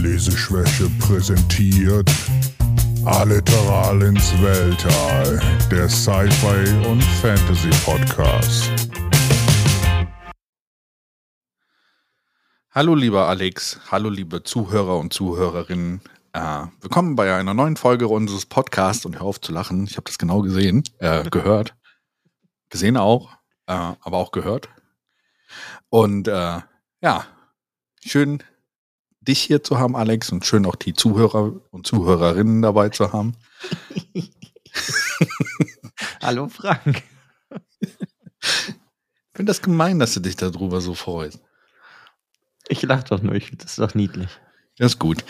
Leseschwäche präsentiert Alliteral ins Weltall, der Sci-Fi und Fantasy Podcast. Hallo lieber Alex, hallo liebe Zuhörer und Zuhörerinnen. Äh, willkommen bei einer neuen Folge unseres Podcasts und hör auf zu lachen. Ich habe das genau gesehen, äh, gehört. Gesehen auch, äh, aber auch gehört. Und äh, ja, schön dich hier zu haben, Alex, und schön auch die Zuhörer und Zuhörerinnen dabei zu haben. Hallo Frank. Ich finde das gemein, dass du dich darüber so freust. Ich lach doch nur, ich finde das doch niedlich. Das ist gut.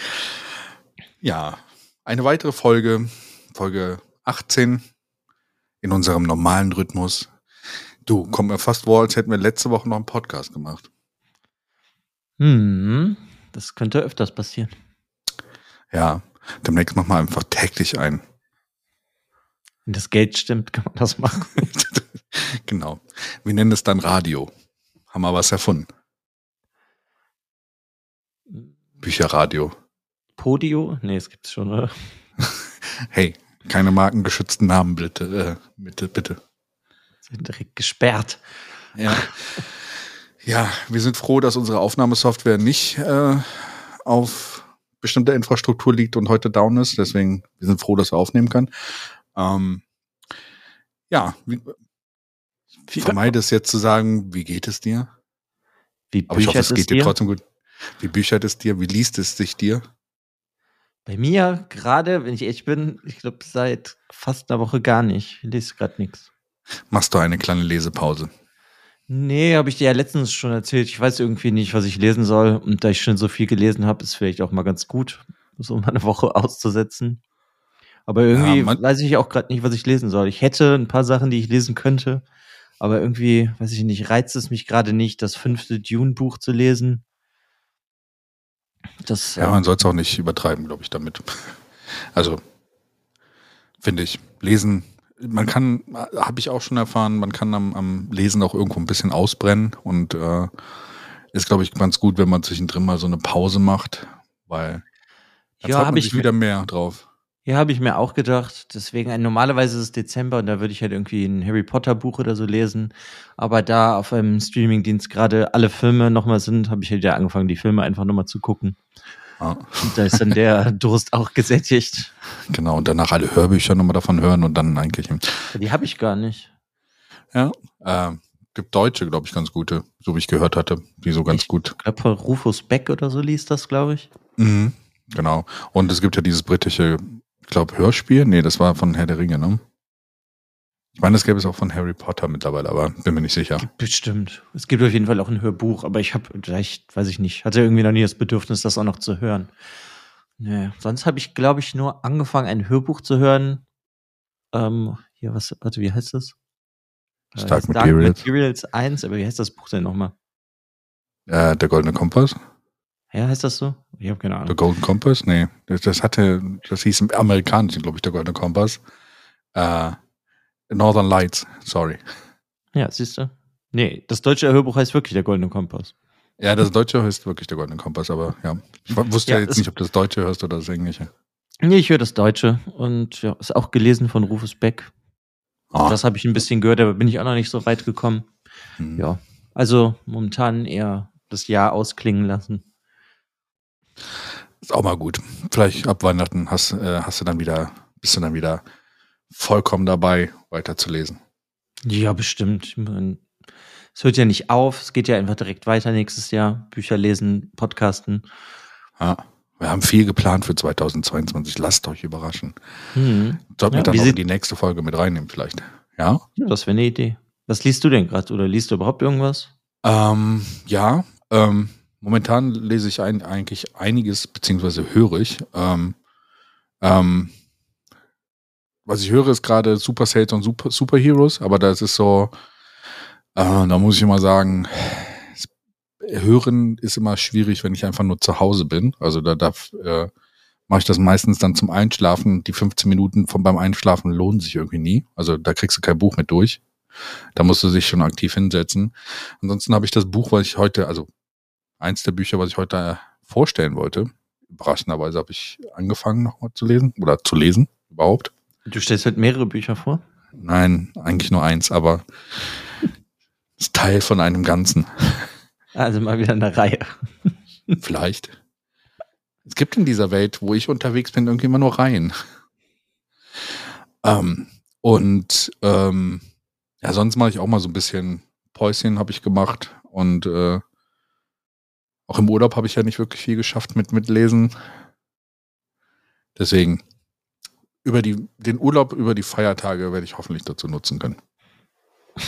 Ja, eine weitere Folge, Folge 18 in unserem normalen Rhythmus. Du, kommt mir fast vor, als hätten wir letzte Woche noch einen Podcast gemacht. Hm, das könnte öfters passieren. Ja, demnächst machen wir einfach täglich ein. Wenn das Geld stimmt, kann man das machen. genau. Wir nennen es dann Radio. Haben wir was erfunden. Bücherradio. Podio? Nee, es gibt's schon, oder? Hey, keine markengeschützten Namen bitte, äh, bitte, bitte. Sind direkt gesperrt. Ja. Ja, wir sind froh, dass unsere Aufnahmesoftware nicht äh, auf bestimmter Infrastruktur liegt und heute down ist. Deswegen, wir sind froh, dass er aufnehmen kann. Ähm, ja, wie, ich vermeide es jetzt zu sagen, wie geht es dir? Wie Aber ich hoffe, es geht dir trotzdem gut. Wie büchert es dir? Wie liest es sich dir? Bei mir gerade, wenn ich ehrlich bin, ich glaube seit fast einer Woche gar nicht. Ich lese gerade nichts. Machst du eine kleine Lesepause? Nee, habe ich dir ja letztens schon erzählt. Ich weiß irgendwie nicht, was ich lesen soll. Und da ich schon so viel gelesen habe, ist vielleicht auch mal ganz gut, so mal eine Woche auszusetzen. Aber irgendwie Ja, weiß ich auch gerade nicht, was ich lesen soll. Ich hätte ein paar Sachen, die ich lesen könnte. Aber irgendwie, weiß ich nicht, reizt es mich gerade nicht, das fünfte Dune-Buch zu lesen. Das, Ja, man soll es auch nicht übertreiben, glaube ich, damit. Also, finde ich, lesen, man kann, habe ich auch schon erfahren, man kann am, am Lesen auch irgendwo ein bisschen ausbrennen und äh, ist, glaube ich, ganz gut, wenn man zwischendrin mal so eine Pause macht, weil dann Ja, freut hab man ich wieder mehr drauf. Ja, habe ich mir auch gedacht. Deswegen, äh, normalerweise ist es Dezember und da würde ich halt irgendwie ein Harry Potter Buch oder so lesen. Aber da auf einem Streamingdienst gerade alle Filme nochmal sind, habe ich halt ja angefangen, die Filme einfach nochmal zu gucken. Ja, Und da ist dann der Durst auch gesättigt. genau, und danach alle Hörbücher nochmal davon hören und dann eigentlich, Die habe ich gar nicht. ja, äh, gibt Deutsche, glaube ich, ganz gute, so wie ich gehört hatte, die so ganz Ich- gut Ich glaube, Rufus Beck oder so liest das, glaube ich. Mhm, genau. Und es gibt ja dieses britische, ich glaube, Hörspiel. Nee, das war von Herr der Ringe, ne? Ich meine, das gäbe es auch von Harry Potter mittlerweile, aber bin mir nicht sicher. Bestimmt. Es gibt auf jeden Fall auch ein Hörbuch, aber ich habe vielleicht, weiß ich nicht, hatte irgendwie noch nie das Bedürfnis, das auch noch zu hören. Nee, sonst habe ich, glaube ich, nur angefangen, ein Hörbuch zu hören. Ähm, hier, was, warte, wie heißt das? Äh, Stark Materials. Materials 1, aber wie heißt das Buch denn nochmal? Äh, der Goldene Kompass? Ja, heißt das so? Ich habe keine Der Ahnung. Golden Kompass? Nee, das, das hatte, das hieß im Amerikanischen, glaube ich, der Goldene Kompass. Äh, Northern Lights, sorry. Ja, siehst du? Nee, das deutsche Hörbuch heißt wirklich der Goldene Kompass. Ja, das Deutsche heißt wirklich der Goldene Kompass, aber ja. Ich wusste Ja, ja, jetzt nicht, ob du das Deutsche hörst oder das Englische. Nee, ich höre das Deutsche und ja, ist auch gelesen von Rufus Beck. Ah, Das habe ich ein bisschen gehört, aber bin ich auch noch nicht so weit gekommen. hm. Ja, also momentan eher das Jahr ausklingen lassen. Ist auch mal gut. Vielleicht ab Weihnachten hast, äh, hast du dann wieder, bist du dann wieder vollkommen dabei, weiterzulesen. Ja, bestimmt. Es hört ja nicht auf, es geht ja einfach direkt weiter nächstes Jahr. Bücher lesen, Podcasten. Ja. Wir haben viel geplant für 2022. Lasst euch überraschen. Hm. Sollten wir Ja, dann wie auch die nächste Folge mit reinnehmen, vielleicht. Ja? Ja, das wäre eine Idee. Was liest du denn gerade? Oder liest du überhaupt irgendwas? Ähm, ja. Ähm, momentan lese ich ein, eigentlich einiges, beziehungsweise höre ich. Ähm, ähm, was ich höre, ist gerade Super Sales und Super, Superheroes, aber das ist so, äh, da muss ich immer sagen, hören ist immer schwierig, wenn ich einfach nur zu Hause bin. Also da darf, äh, mache ich das meistens dann zum Einschlafen. Die 15 Minuten von beim Einschlafen lohnen sich irgendwie nie. Also da kriegst du kein Buch mit durch. Da musst du dich schon aktiv hinsetzen. Ansonsten habe ich das Buch, was ich heute, also eins der Bücher, was ich heute vorstellen wollte, überraschenderweise habe ich angefangen nochmal zu lesen oder zu lesen überhaupt. Du stellst halt mehrere Bücher vor? Nein, eigentlich nur eins, aber ist Teil von einem Ganzen. Also mal wieder eine Reihe. Vielleicht. Es gibt in dieser Welt, wo ich unterwegs bin, irgendwie immer nur Reihen. Ähm, und ähm, ja, sonst mache ich auch mal so ein bisschen Päuschen habe ich gemacht und äh, auch im Urlaub habe ich ja nicht wirklich viel geschafft mit, mit Lesen. Deswegen über die, den Urlaub über die Feiertage werde ich hoffentlich dazu nutzen können.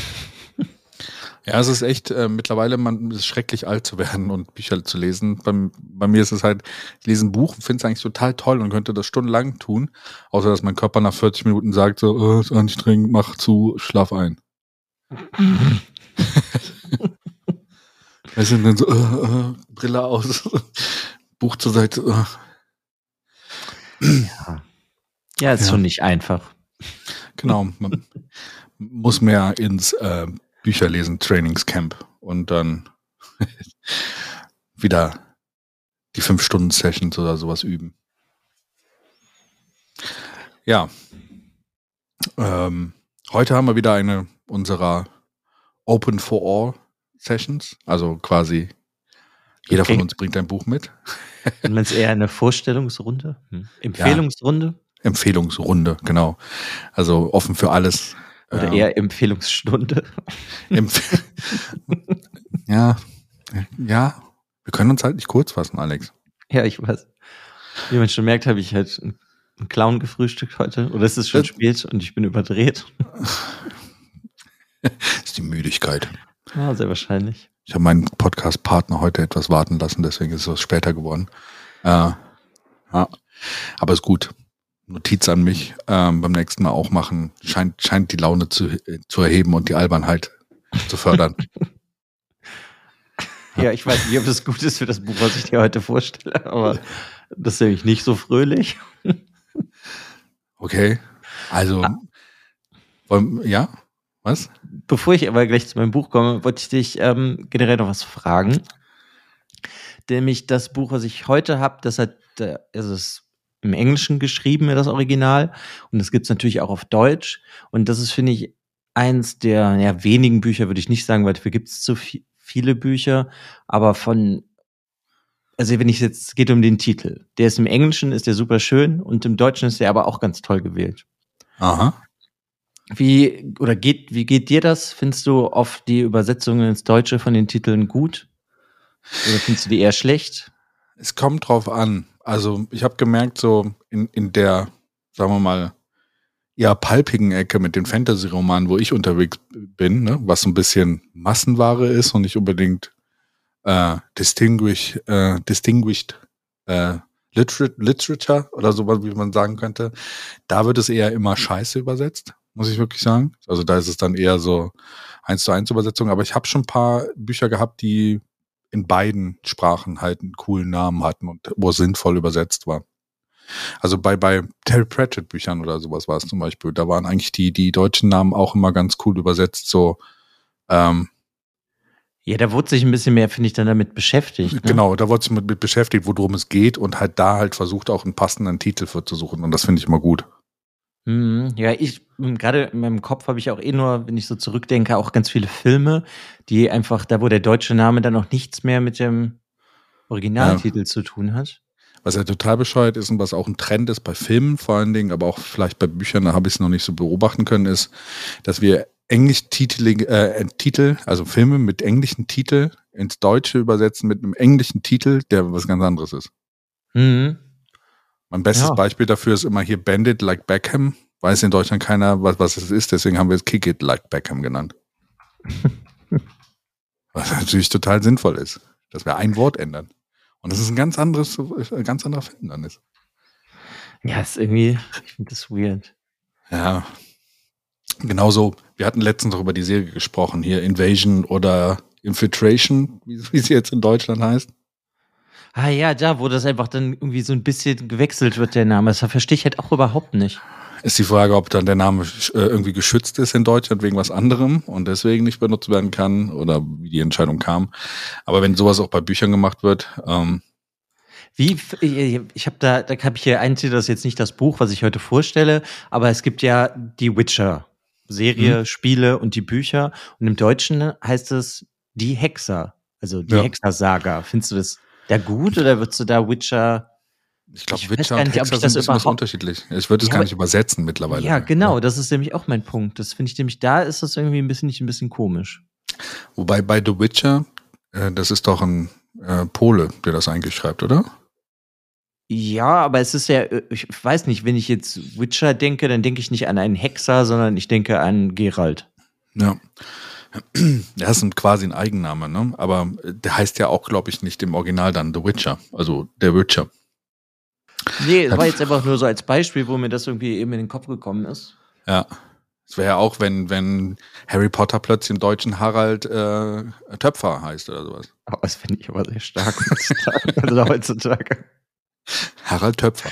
Ja, es ist echt äh, mittlerweile, man ist schrecklich alt zu werden und Bücher zu lesen. Bei, bei mir ist es halt, ich lese ein Buch finde es eigentlich total toll und könnte das stundenlang tun, außer dass mein Körper nach 40 Minuten sagt so, oh, ist anstrengend, mach zu, schlaf ein. weißt du, dann so, äh, äh, Brille aus, Buch zur Seite. Äh. Ja. Ja, ist ja. schon nicht einfach. Genau, man muss mehr ins äh, Bücherlesen Trainingscamp und dann wieder die fünf Stunden Sessions oder sowas üben. Ja. Ähm, heute haben wir wieder eine unserer Open for All Sessions, also quasi jeder okay. von uns bringt ein Buch mit. Und wenn es eher eine Vorstellungsrunde, hm. Empfehlungsrunde? Empfehlungsrunde, genau. Also offen für alles. Oder ähm, eher Empfehlungsstunde. Empf ja, ja. Wir können uns halt nicht kurz fassen, Alex. Ja, ich weiß. Wie man schon merkt, habe ich halt einen Clown gefrühstückt heute. Oder ist es schon äh, spät und ich bin überdreht? ist die Müdigkeit. Ja, sehr wahrscheinlich. Ich habe meinen Podcast-Partner heute etwas warten lassen, deswegen ist es später geworden. Äh, ja. Aber ist gut. Notiz an mich ähm, beim nächsten Mal auch machen. Scheint, scheint die Laune zu, äh, zu erheben und die Albernheit zu fördern. ja, ich weiß nicht, ob das gut ist für das Buch, was ich dir heute vorstelle, aber das ist nämlich nicht so fröhlich. okay. Also, ah. wollen, ja, was? Bevor ich aber gleich zu meinem Buch komme, wollte ich dich ähm, generell noch was fragen. Nämlich das Buch, was ich heute habe, das hat, äh, also es im Englischen geschrieben, das Original. Und das gibt's natürlich auch auf Deutsch. Und das ist, finde ich, eins der ja, wenigen Bücher, würde ich nicht sagen, weil dafür gibt's zu viel, viele Bücher. Aber von, also wenn ich jetzt, es geht um den Titel. Der ist im Englischen, ist der super schön und im Deutschen ist der aber auch ganz toll gewählt. Aha. Wie, oder geht, wie geht dir das? Findest du oft die Übersetzungen ins Deutsche von den Titeln gut? Oder findest du die eher schlecht? Es kommt drauf an. Also ich habe gemerkt, so in, in der, sagen wir mal, eher palpigen Ecke mit den Fantasy-Romanen, wo ich unterwegs bin, ne, was so ein bisschen Massenware ist und nicht unbedingt äh, distinguish, äh, distinguished äh, Liter Literature oder sowas, wie man sagen könnte, da wird es eher immer scheiße übersetzt, muss ich wirklich sagen. Also da ist es dann eher so eins zu eins Übersetzung, aber ich habe schon ein paar Bücher gehabt, die in beiden Sprachen halt einen coolen Namen hatten und wo es sinnvoll übersetzt war. Also bei, bei Terry Pratchett Büchern oder sowas war es zum Beispiel, da waren eigentlich die, die deutschen Namen auch immer ganz cool übersetzt, so, ähm, ja, da wurde sich ein bisschen mehr, finde ich, dann damit beschäftigt. Ne? Genau, da wurde sich mit, mit beschäftigt, worum es geht und halt da halt versucht, auch einen passenden Titel für zu suchen. Und das finde ich immer gut. Mhm. Ja, ich, gerade in meinem Kopf habe ich auch eh nur, wenn ich so zurückdenke, auch ganz viele Filme, die einfach, da wo der deutsche Name dann auch nichts mehr mit dem Originaltitel ja. zu tun hat. Was ja total bescheuert ist und was auch ein Trend ist bei Filmen vor allen Dingen, aber auch vielleicht bei Büchern, da habe ich es noch nicht so beobachten können, ist, dass wir Englisch-Titel, äh, Titel, also Filme mit englischen Titel ins Deutsche übersetzen mit einem englischen Titel, der was ganz anderes ist. Mhm. Mein bestes ja. Beispiel dafür ist immer hier Bandit like Beckham. Weiß in Deutschland keiner, was, was es ist, deswegen haben wir es Kick It like Beckham genannt. was natürlich total sinnvoll ist, dass wir ein Wort ändern. Und das ist ein ganz anderes, ein ganz anderer Film dann ist. Ja, ist irgendwie, ich finde das weird. Ja. Genauso, wir hatten letztens auch über die Serie gesprochen, hier Invasion oder Infiltration, wie, wie sie jetzt in Deutschland heißt. Ah ja, da, wo das einfach dann irgendwie so ein bisschen gewechselt wird, der Name. Das verstehe ich halt auch überhaupt nicht. Ist die Frage, ob dann der Name äh, irgendwie geschützt ist in Deutschland wegen was anderem und deswegen nicht benutzt werden kann oder wie die Entscheidung kam. Aber wenn sowas auch bei Büchern gemacht wird, ähm, Wie, ich, ich habe da, da habe ich hier ein Titel, das ist jetzt nicht das Buch, was ich heute vorstelle, aber es gibt ja die Witcher Serie, mhm. Spiele und die Bücher. Und im Deutschen heißt es die Hexer, also die ja. Hexer-Saga. Findest du das da gut oder würdest du da Witcher ich glaube, Witcher und Hexer sind ein bisschen unterschiedlich. Ich würde es ja, gar nicht übersetzen mittlerweile. Ja, genau, das ist nämlich auch mein Punkt. Das finde ich nämlich, da ist das irgendwie ein bisschen nicht ein bisschen komisch. Wobei bei The Witcher, äh, das ist doch ein äh, Pole, der das eigentlich schreibt, oder? Ja, aber es ist ja, äh, ich weiß nicht, wenn ich jetzt Witcher denke, dann denke ich nicht an einen Hexer, sondern ich denke an Geralt. Ja. Er ist quasi ein Eigenname, ne? Aber der heißt ja auch, glaube ich, nicht im Original dann The Witcher, also der Witcher. Nee, es war jetzt einfach nur so als Beispiel, wo mir das irgendwie eben in den Kopf gekommen ist. Ja. Es wäre ja auch, wenn, wenn Harry Potter plötzlich im Deutschen Harald äh, Töpfer heißt oder sowas. Oh, das finde ich aber sehr stark also heutzutage. Harald Töpfer.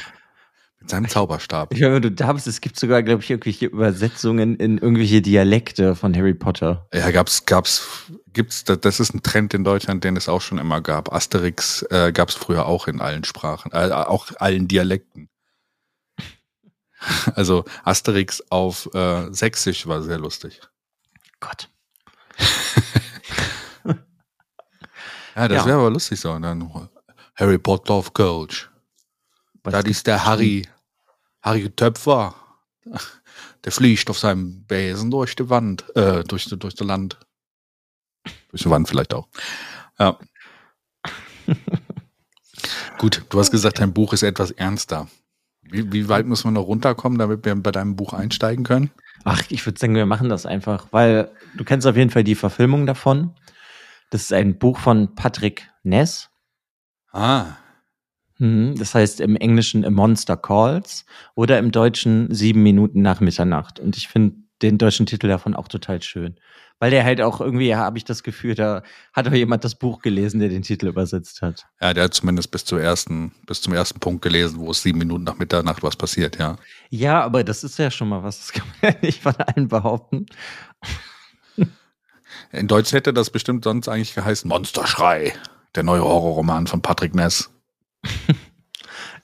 Mit seinem Zauberstab. Ich meine, du darfst, es gibt sogar, glaube ich, irgendwelche Übersetzungen in irgendwelche Dialekte von Harry Potter. Ja, gab's, gab's, gibt's, das ist ein Trend in Deutschland, den es auch schon immer gab. Asterix äh, gab's früher auch in allen Sprachen, äh, auch allen Dialekten. Also Asterix auf äh, Sächsisch war sehr lustig. Gott. ja, das ja. wäre aber lustig so. Und dann Harry Potter auf Kölsch. Das ist der Harry, Harry Töpfer. Der fliegt auf seinem Besen durch die Wand, äh, durch, durch das Land. Durch die Wand vielleicht auch. Ja. Gut, du hast gesagt, dein Buch ist etwas ernster. Wie, wie weit muss man noch runterkommen, damit wir bei deinem Buch einsteigen können? Ach, ich würde sagen, wir machen das einfach, weil du kennst auf jeden Fall die Verfilmung davon. Das ist ein Buch von Patrick Ness. Ah. Mhm, das heißt im Englischen A Monster Calls oder im Deutschen Sieben Minuten nach Mitternacht. Und ich finde den deutschen Titel davon auch total schön. Weil der halt auch irgendwie, ja, habe ich das Gefühl, da hat auch jemand das Buch gelesen, der den Titel übersetzt hat. Ja, der hat zumindest bis, zur ersten, bis zum ersten Punkt gelesen, wo es sieben Minuten nach Mitternacht was passiert, ja. Ja, aber das ist ja schon mal was, das kann man ja nicht von allen behaupten. In Deutsch hätte das bestimmt sonst eigentlich geheißen Monsterschrei, der neue Horrorroman von Patrick Ness.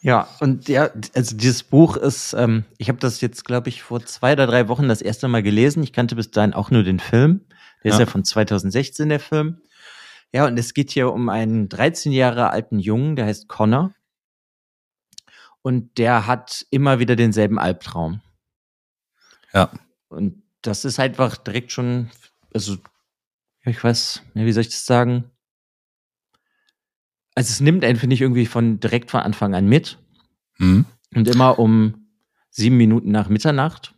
Ja, und ja, also dieses Buch ist, ähm, ich habe das jetzt, glaube ich, vor zwei oder drei Wochen das erste Mal gelesen. Ich kannte bis dahin auch nur den Film. Der ja. ist ja von 2016, der Film. Ja, und es geht hier um einen 13 Jahre alten Jungen, der heißt Connor. Und der hat immer wieder denselben Albtraum. Ja. Und das ist einfach direkt schon, also, ich weiß, wie soll ich das sagen? Also es nimmt einen, finde ich, irgendwie von direkt von Anfang an mit. Mhm. Und immer um sieben Minuten nach Mitternacht.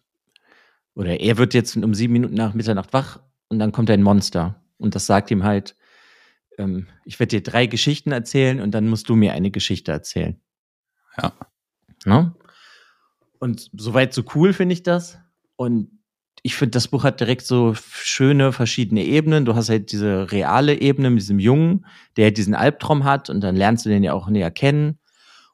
Oder er wird jetzt um sieben Minuten nach Mitternacht wach und dann kommt ein Monster. Und das sagt ihm halt, ähm, ich werde dir drei Geschichten erzählen und dann musst du mir eine Geschichte erzählen. Ja. Ne? Und soweit so cool finde ich das. Und ich finde, das Buch hat direkt so schöne verschiedene Ebenen. Du hast halt diese reale Ebene mit diesem Jungen, der halt diesen Albtraum hat und dann lernst du den ja auch näher kennen.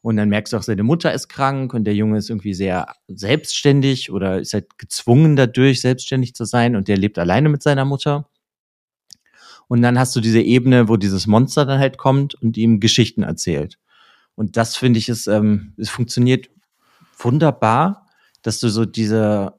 Und dann merkst du auch, seine Mutter ist krank und der Junge ist irgendwie sehr selbstständig oder ist halt gezwungen dadurch, selbstständig zu sein und der lebt alleine mit seiner Mutter. Und dann hast du diese Ebene, wo dieses Monster dann halt kommt und ihm Geschichten erzählt. Und das finde ich, ist, ähm, es funktioniert wunderbar, dass du so diese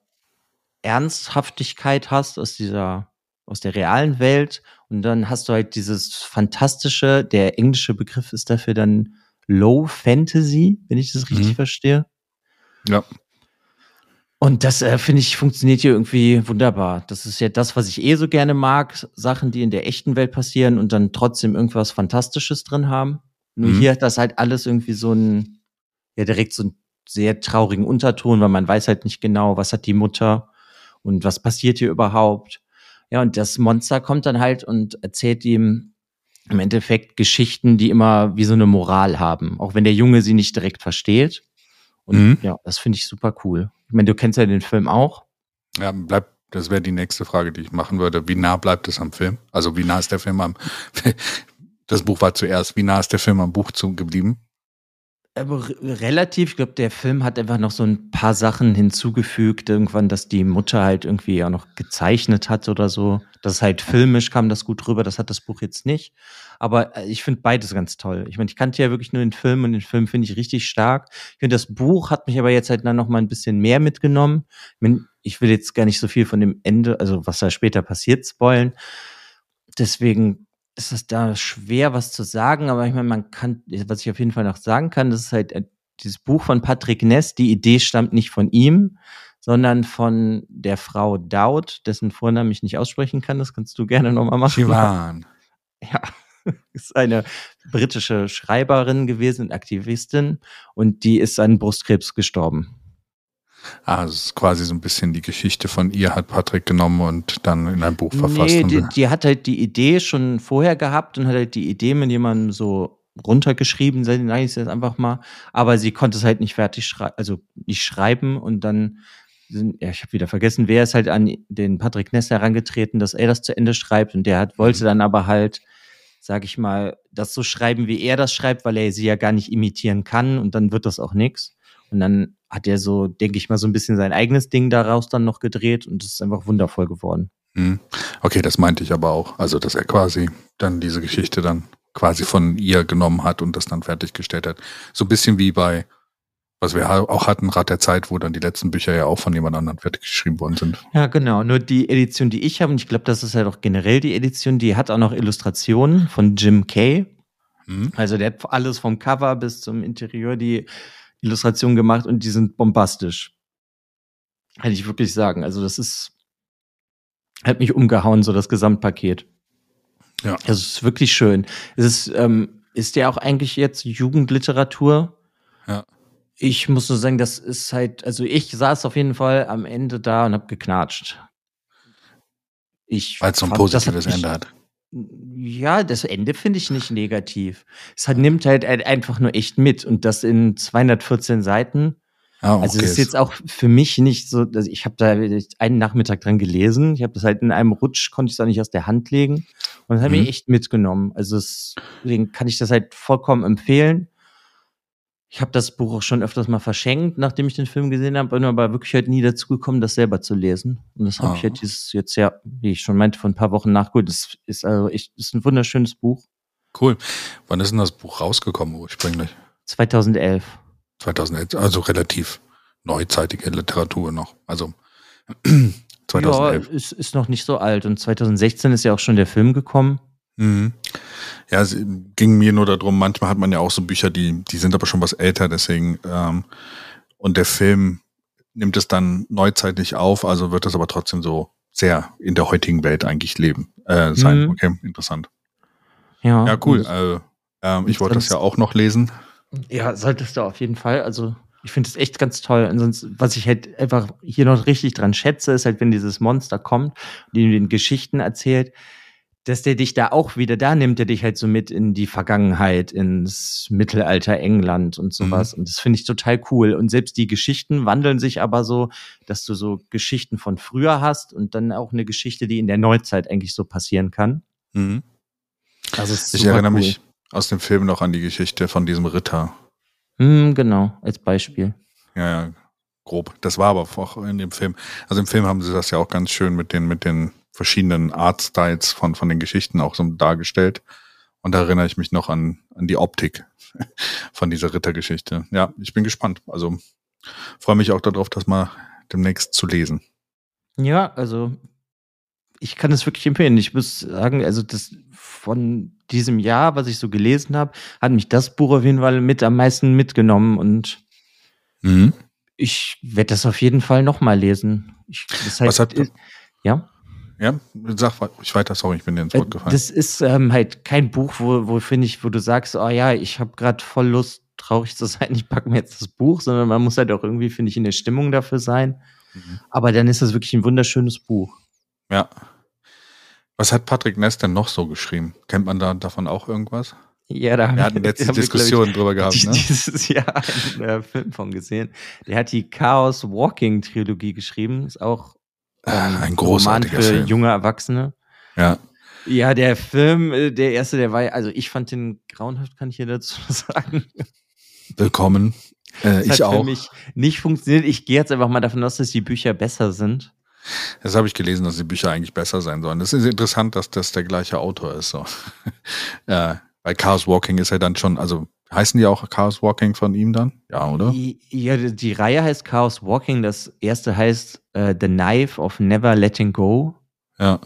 Ernsthaftigkeit hast aus dieser, aus der realen Welt. Und dann hast du halt dieses fantastische, der englische Begriff ist dafür dann Low Fantasy, wenn ich das richtig mhm. verstehe. Ja. Und das, äh, finde ich, funktioniert hier irgendwie wunderbar. Das ist ja das, was ich eh so gerne mag. Sachen, die in der echten Welt passieren und dann trotzdem irgendwas Fantastisches drin haben. Nur mhm. hier hat das halt alles irgendwie so ein, ja, direkt so einen sehr traurigen Unterton, weil man weiß halt nicht genau, was hat die Mutter und was passiert hier überhaupt. Ja, und das Monster kommt dann halt und erzählt ihm im Endeffekt Geschichten, die immer wie so eine Moral haben, auch wenn der Junge sie nicht direkt versteht. Und mhm. ja, das finde ich super cool. Ich meine, du kennst ja den Film auch. Ja, bleibt, das wäre die nächste Frage, die ich machen würde. Wie nah bleibt es am Film? Also wie nah ist der Film am, das Buch war zuerst, wie nah ist der Film am Buch zu geblieben? Aber relativ, ich glaube, der Film hat einfach noch so ein paar Sachen hinzugefügt, irgendwann, dass die Mutter halt irgendwie auch noch gezeichnet hat oder so. Das ist halt filmisch kam das gut rüber, das hat das Buch jetzt nicht. Aber äh, ich finde beides ganz toll. Ich meine, ich kannte ja wirklich nur den Film und den Film finde ich richtig stark. Ich finde, das Buch hat mich aber jetzt halt dann noch mal ein bisschen mehr mitgenommen. Ich, mein, ich will jetzt gar nicht so viel von dem Ende, also was da später passiert, spoilen. Deswegen ist es da schwer, was zu sagen, aber ich meine, man kann, was ich auf jeden Fall noch sagen kann, das ist halt äh, dieses Buch von Patrick Ness, die Idee stammt nicht von ihm, sondern von der Frau Dowd, dessen Vornamen ich nicht aussprechen kann, das kannst du gerne nochmal machen. Shivan. Ja, ist eine britische Schreiberin gewesen und Aktivistin und die ist an Brustkrebs gestorben. Ah, es ist quasi so ein bisschen die Geschichte von ihr hat Patrick genommen und dann in ein Buch verfasst. Nee, die, die hat halt die Idee schon vorher gehabt und hat halt die Idee mit jemandem so runtergeschrieben, sage ich jetzt einfach mal, aber sie konnte es halt nicht fertig schreiben, also nicht schreiben und dann sind, ja, ich habe wieder vergessen, wer ist halt an den Patrick Ness herangetreten, dass er das zu Ende schreibt und der hat, wollte Mhm. dann aber halt, sag ich mal, das so schreiben, wie er das schreibt, weil er sie ja gar nicht imitieren kann und dann wird das auch nix. Und dann hat er so, denke ich mal, so ein bisschen sein eigenes Ding daraus dann noch gedreht und es ist einfach wundervoll geworden. Hm. Okay, das meinte ich aber auch. Also, dass er quasi dann diese Geschichte dann quasi von ihr genommen hat und das dann fertiggestellt hat. So ein bisschen wie bei, was wir auch hatten, Rat der Zeit, wo dann die letzten Bücher ja auch von jemand anderem fertig geschrieben worden sind. Ja, genau. Nur die Edition, die ich habe, und ich glaube, das ist ja doch generell die Edition, die hat auch noch Illustrationen von Jim Kay. Hm? Also der hat alles vom Cover bis zum Interieur die Illustration gemacht und die sind bombastisch. Hätte ich wirklich sagen. Also das ist, hat mich umgehauen, so das Gesamtpaket. Ja. Also es ist wirklich schön. Es ist, ähm, ist ja auch eigentlich jetzt Jugendliteratur. Ja. Ich muss nur sagen, das ist halt, also ich saß auf jeden Fall am Ende da und hab geknatscht. Ich Weil es so ein das positives Ende hat. Ja, das Ende finde ich nicht negativ. Es hat, nimmt halt ein- einfach nur echt mit und das in 214 Seiten. Ah, Also okay. es ist jetzt auch für mich nicht so, dass ich habe da einen Nachmittag dran gelesen. Ich habe das halt in einem Rutsch, konnte ich es auch nicht aus der Hand legen und das hat Mhm. mich echt mitgenommen. Also es, deswegen kann ich das halt vollkommen empfehlen. Ich habe das Buch auch schon öfters mal verschenkt, nachdem ich den Film gesehen habe, bin aber wirklich halt nie dazu gekommen, das selber zu lesen. Und das habe Ah. ich halt dieses jetzt ja, wie ich schon meinte, vor ein paar Wochen nachgeholt. Das ist also echt, das ist ein wunderschönes Buch. cool. Wann ist denn das Buch rausgekommen ursprünglich? 2011. 2011, also relativ neuzeitige Literatur noch. Also Ja, 2011. ist, ist noch nicht so alt. Und 2016 ist ja auch schon der Film gekommen. Mhm. Ja, es ging mir nur darum, manchmal hat man ja auch so Bücher, die, die sind aber schon was älter, deswegen, ähm, und der Film nimmt es dann neuzeitlich auf, also wird das aber trotzdem so sehr in der heutigen Welt eigentlich leben, äh, sein. Mhm. Okay, interessant. Ja, Ja, cool. und- Äh, ähm, ich und wollte das ja auch noch lesen. Ja, solltest du auf jeden Fall. Also, ich finde es echt ganz toll. Und sonst, was ich halt einfach hier noch richtig dran schätze, ist halt, wenn dieses Monster kommt, die den Geschichten erzählt, dass der dich da auch wieder, da nimmt er dich halt so mit in die Vergangenheit, ins Mittelalter England und sowas. Und das finde ich total cool. Und selbst die Geschichten wandeln sich aber so, dass du so Geschichten von früher hast und dann auch eine Geschichte, die in der Neuzeit eigentlich so passieren kann. Mhm. Also, Ich erinnere cool. mich aus dem Film noch an die Geschichte von diesem Ritter. Hm, genau, als Beispiel. Ja, ja, grob. Das war aber auch in dem Film. Also im Film haben sie das ja auch ganz schön mit den, mit den verschiedenen Artstyles von, von den Geschichten auch so dargestellt. Und da erinnere ich mich noch an, an die Optik von dieser Rittergeschichte. Ja, ich bin gespannt. Also freue mich auch darauf, das mal demnächst zu lesen. Ja, also ich kann es wirklich empfehlen. Ich muss sagen, also das von diesem Jahr, was ich so gelesen habe, hat mich das Buch auf jeden Fall mit am meisten mitgenommen und Mhm. ich werde das auf jeden Fall nochmal lesen. Ich, das heißt, Was hat- äh, ja, Ja, sag ich weiter, sorry, ich bin dir ins äh, Wort gefallen. das ist ähm, halt kein Buch, wo, wo finde ich, wo du sagst, oh ja, ich habe gerade voll Lust, traurig zu sein, ich packe mir jetzt das Buch, sondern man muss halt auch irgendwie, finde ich, in der Stimmung dafür sein. Mhm. Aber dann ist das wirklich ein wunderschönes Buch. Ja. Was hat Patrick Ness denn noch so geschrieben? Kennt man da davon auch irgendwas? Ja, da haben Wir hatten letzte Diskussionen drüber gehabt, die- ne? dieses Jahr einen äh, Film von gesehen. Der hat die Chaos Walking Trilogie geschrieben. Ist auch ähm, ein Roman großartiger für Film. junge Erwachsene. Ja. Ja, der Film, äh, der erste, der war, also ich fand den grauenhaft, kann ich hier dazu sagen. Willkommen. Äh, Das ich hat für auch. mich nicht funktioniert. Ich gehe jetzt einfach mal davon aus, dass die Bücher besser sind. Das habe ich gelesen, dass die Bücher eigentlich besser sein sollen. Das ist interessant, dass das der gleiche Autor ist. So. äh, bei Chaos Walking ist er dann schon, also heißen die auch Chaos Walking von ihm dann? Ja, oder? Die, ja, die, Reihe heißt Chaos Walking. Das erste heißt äh, The Knife of Never Letting Go. Ja.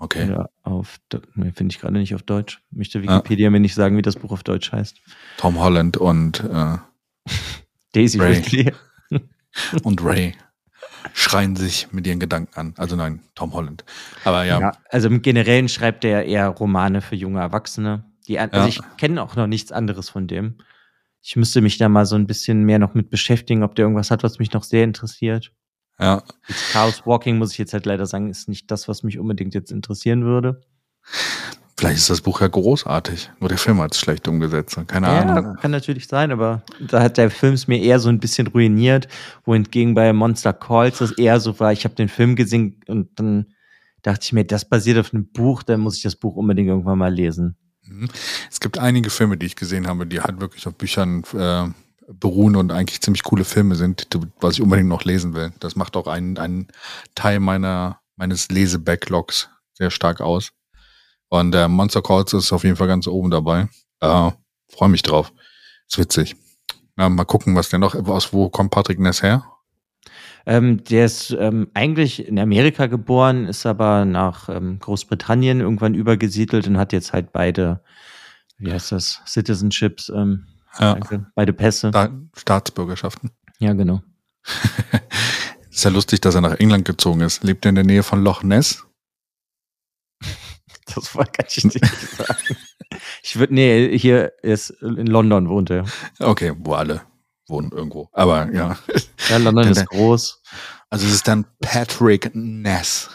Okay. Oder auf, finde ich gerade nicht auf Deutsch. Möchte Wikipedia mir nicht sagen, wie das Buch auf Deutsch heißt. Tom Holland und, äh, Daisy Ray. Ridley. und Ray schreien sich mit ihren Gedanken an. Also nein, Tom Holland. Aber ja, Ja. also im Generellen schreibt er eher Romane für junge Erwachsene. Die, also Ja. ich kenne auch noch nichts anderes von dem. Ich müsste mich da mal so ein bisschen mehr noch mit beschäftigen, ob der irgendwas hat, was mich noch sehr interessiert. ja. Jetzt Chaos Walking, muss ich jetzt halt leider sagen, ist nicht das, was mich unbedingt jetzt interessieren würde. Vielleicht ist das Buch ja großartig. Nur der Film hat es schlecht umgesetzt. Keine Ja, Ahnung. kann natürlich sein, aber da hat der Film es mir eher so ein bisschen ruiniert, wohingegen bei Monster Calls das eher so war, ich habe den Film gesehen und dann dachte ich mir, das basiert auf einem Buch, dann muss ich das Buch unbedingt irgendwann mal lesen. Mhm. Es gibt einige Filme, die ich gesehen habe, die halt wirklich auf Büchern äh, beruhen und eigentlich ziemlich coole Filme sind, was ich unbedingt noch lesen will. Das macht auch einen, einen Teil meiner, meines Lese-Backlogs sehr stark aus. Und äh, Monster Calls ist auf jeden Fall ganz oben dabei. Äh, Freue mich drauf. Ist witzig. Ja, mal gucken, was der noch, aus wo kommt Patrick Ness her? Ähm, der ist ähm, eigentlich in Amerika geboren, ist aber nach ähm, Großbritannien irgendwann übergesiedelt und hat jetzt halt beide, wie heißt das, Citizenships, ähm, Ja, danke, beide Pässe. Sta Staatsbürgerschaften. Ja, genau. Ist ja lustig, dass er nach England gezogen ist. Lebt er in der Nähe von Loch Ness? Das war, ich nicht sagen. Ich würde, nee, hier ist in London wohnt er. Okay, wo alle wohnen irgendwo. Aber ja. Ja, London ist groß. Also es ist dann Patrick Ness.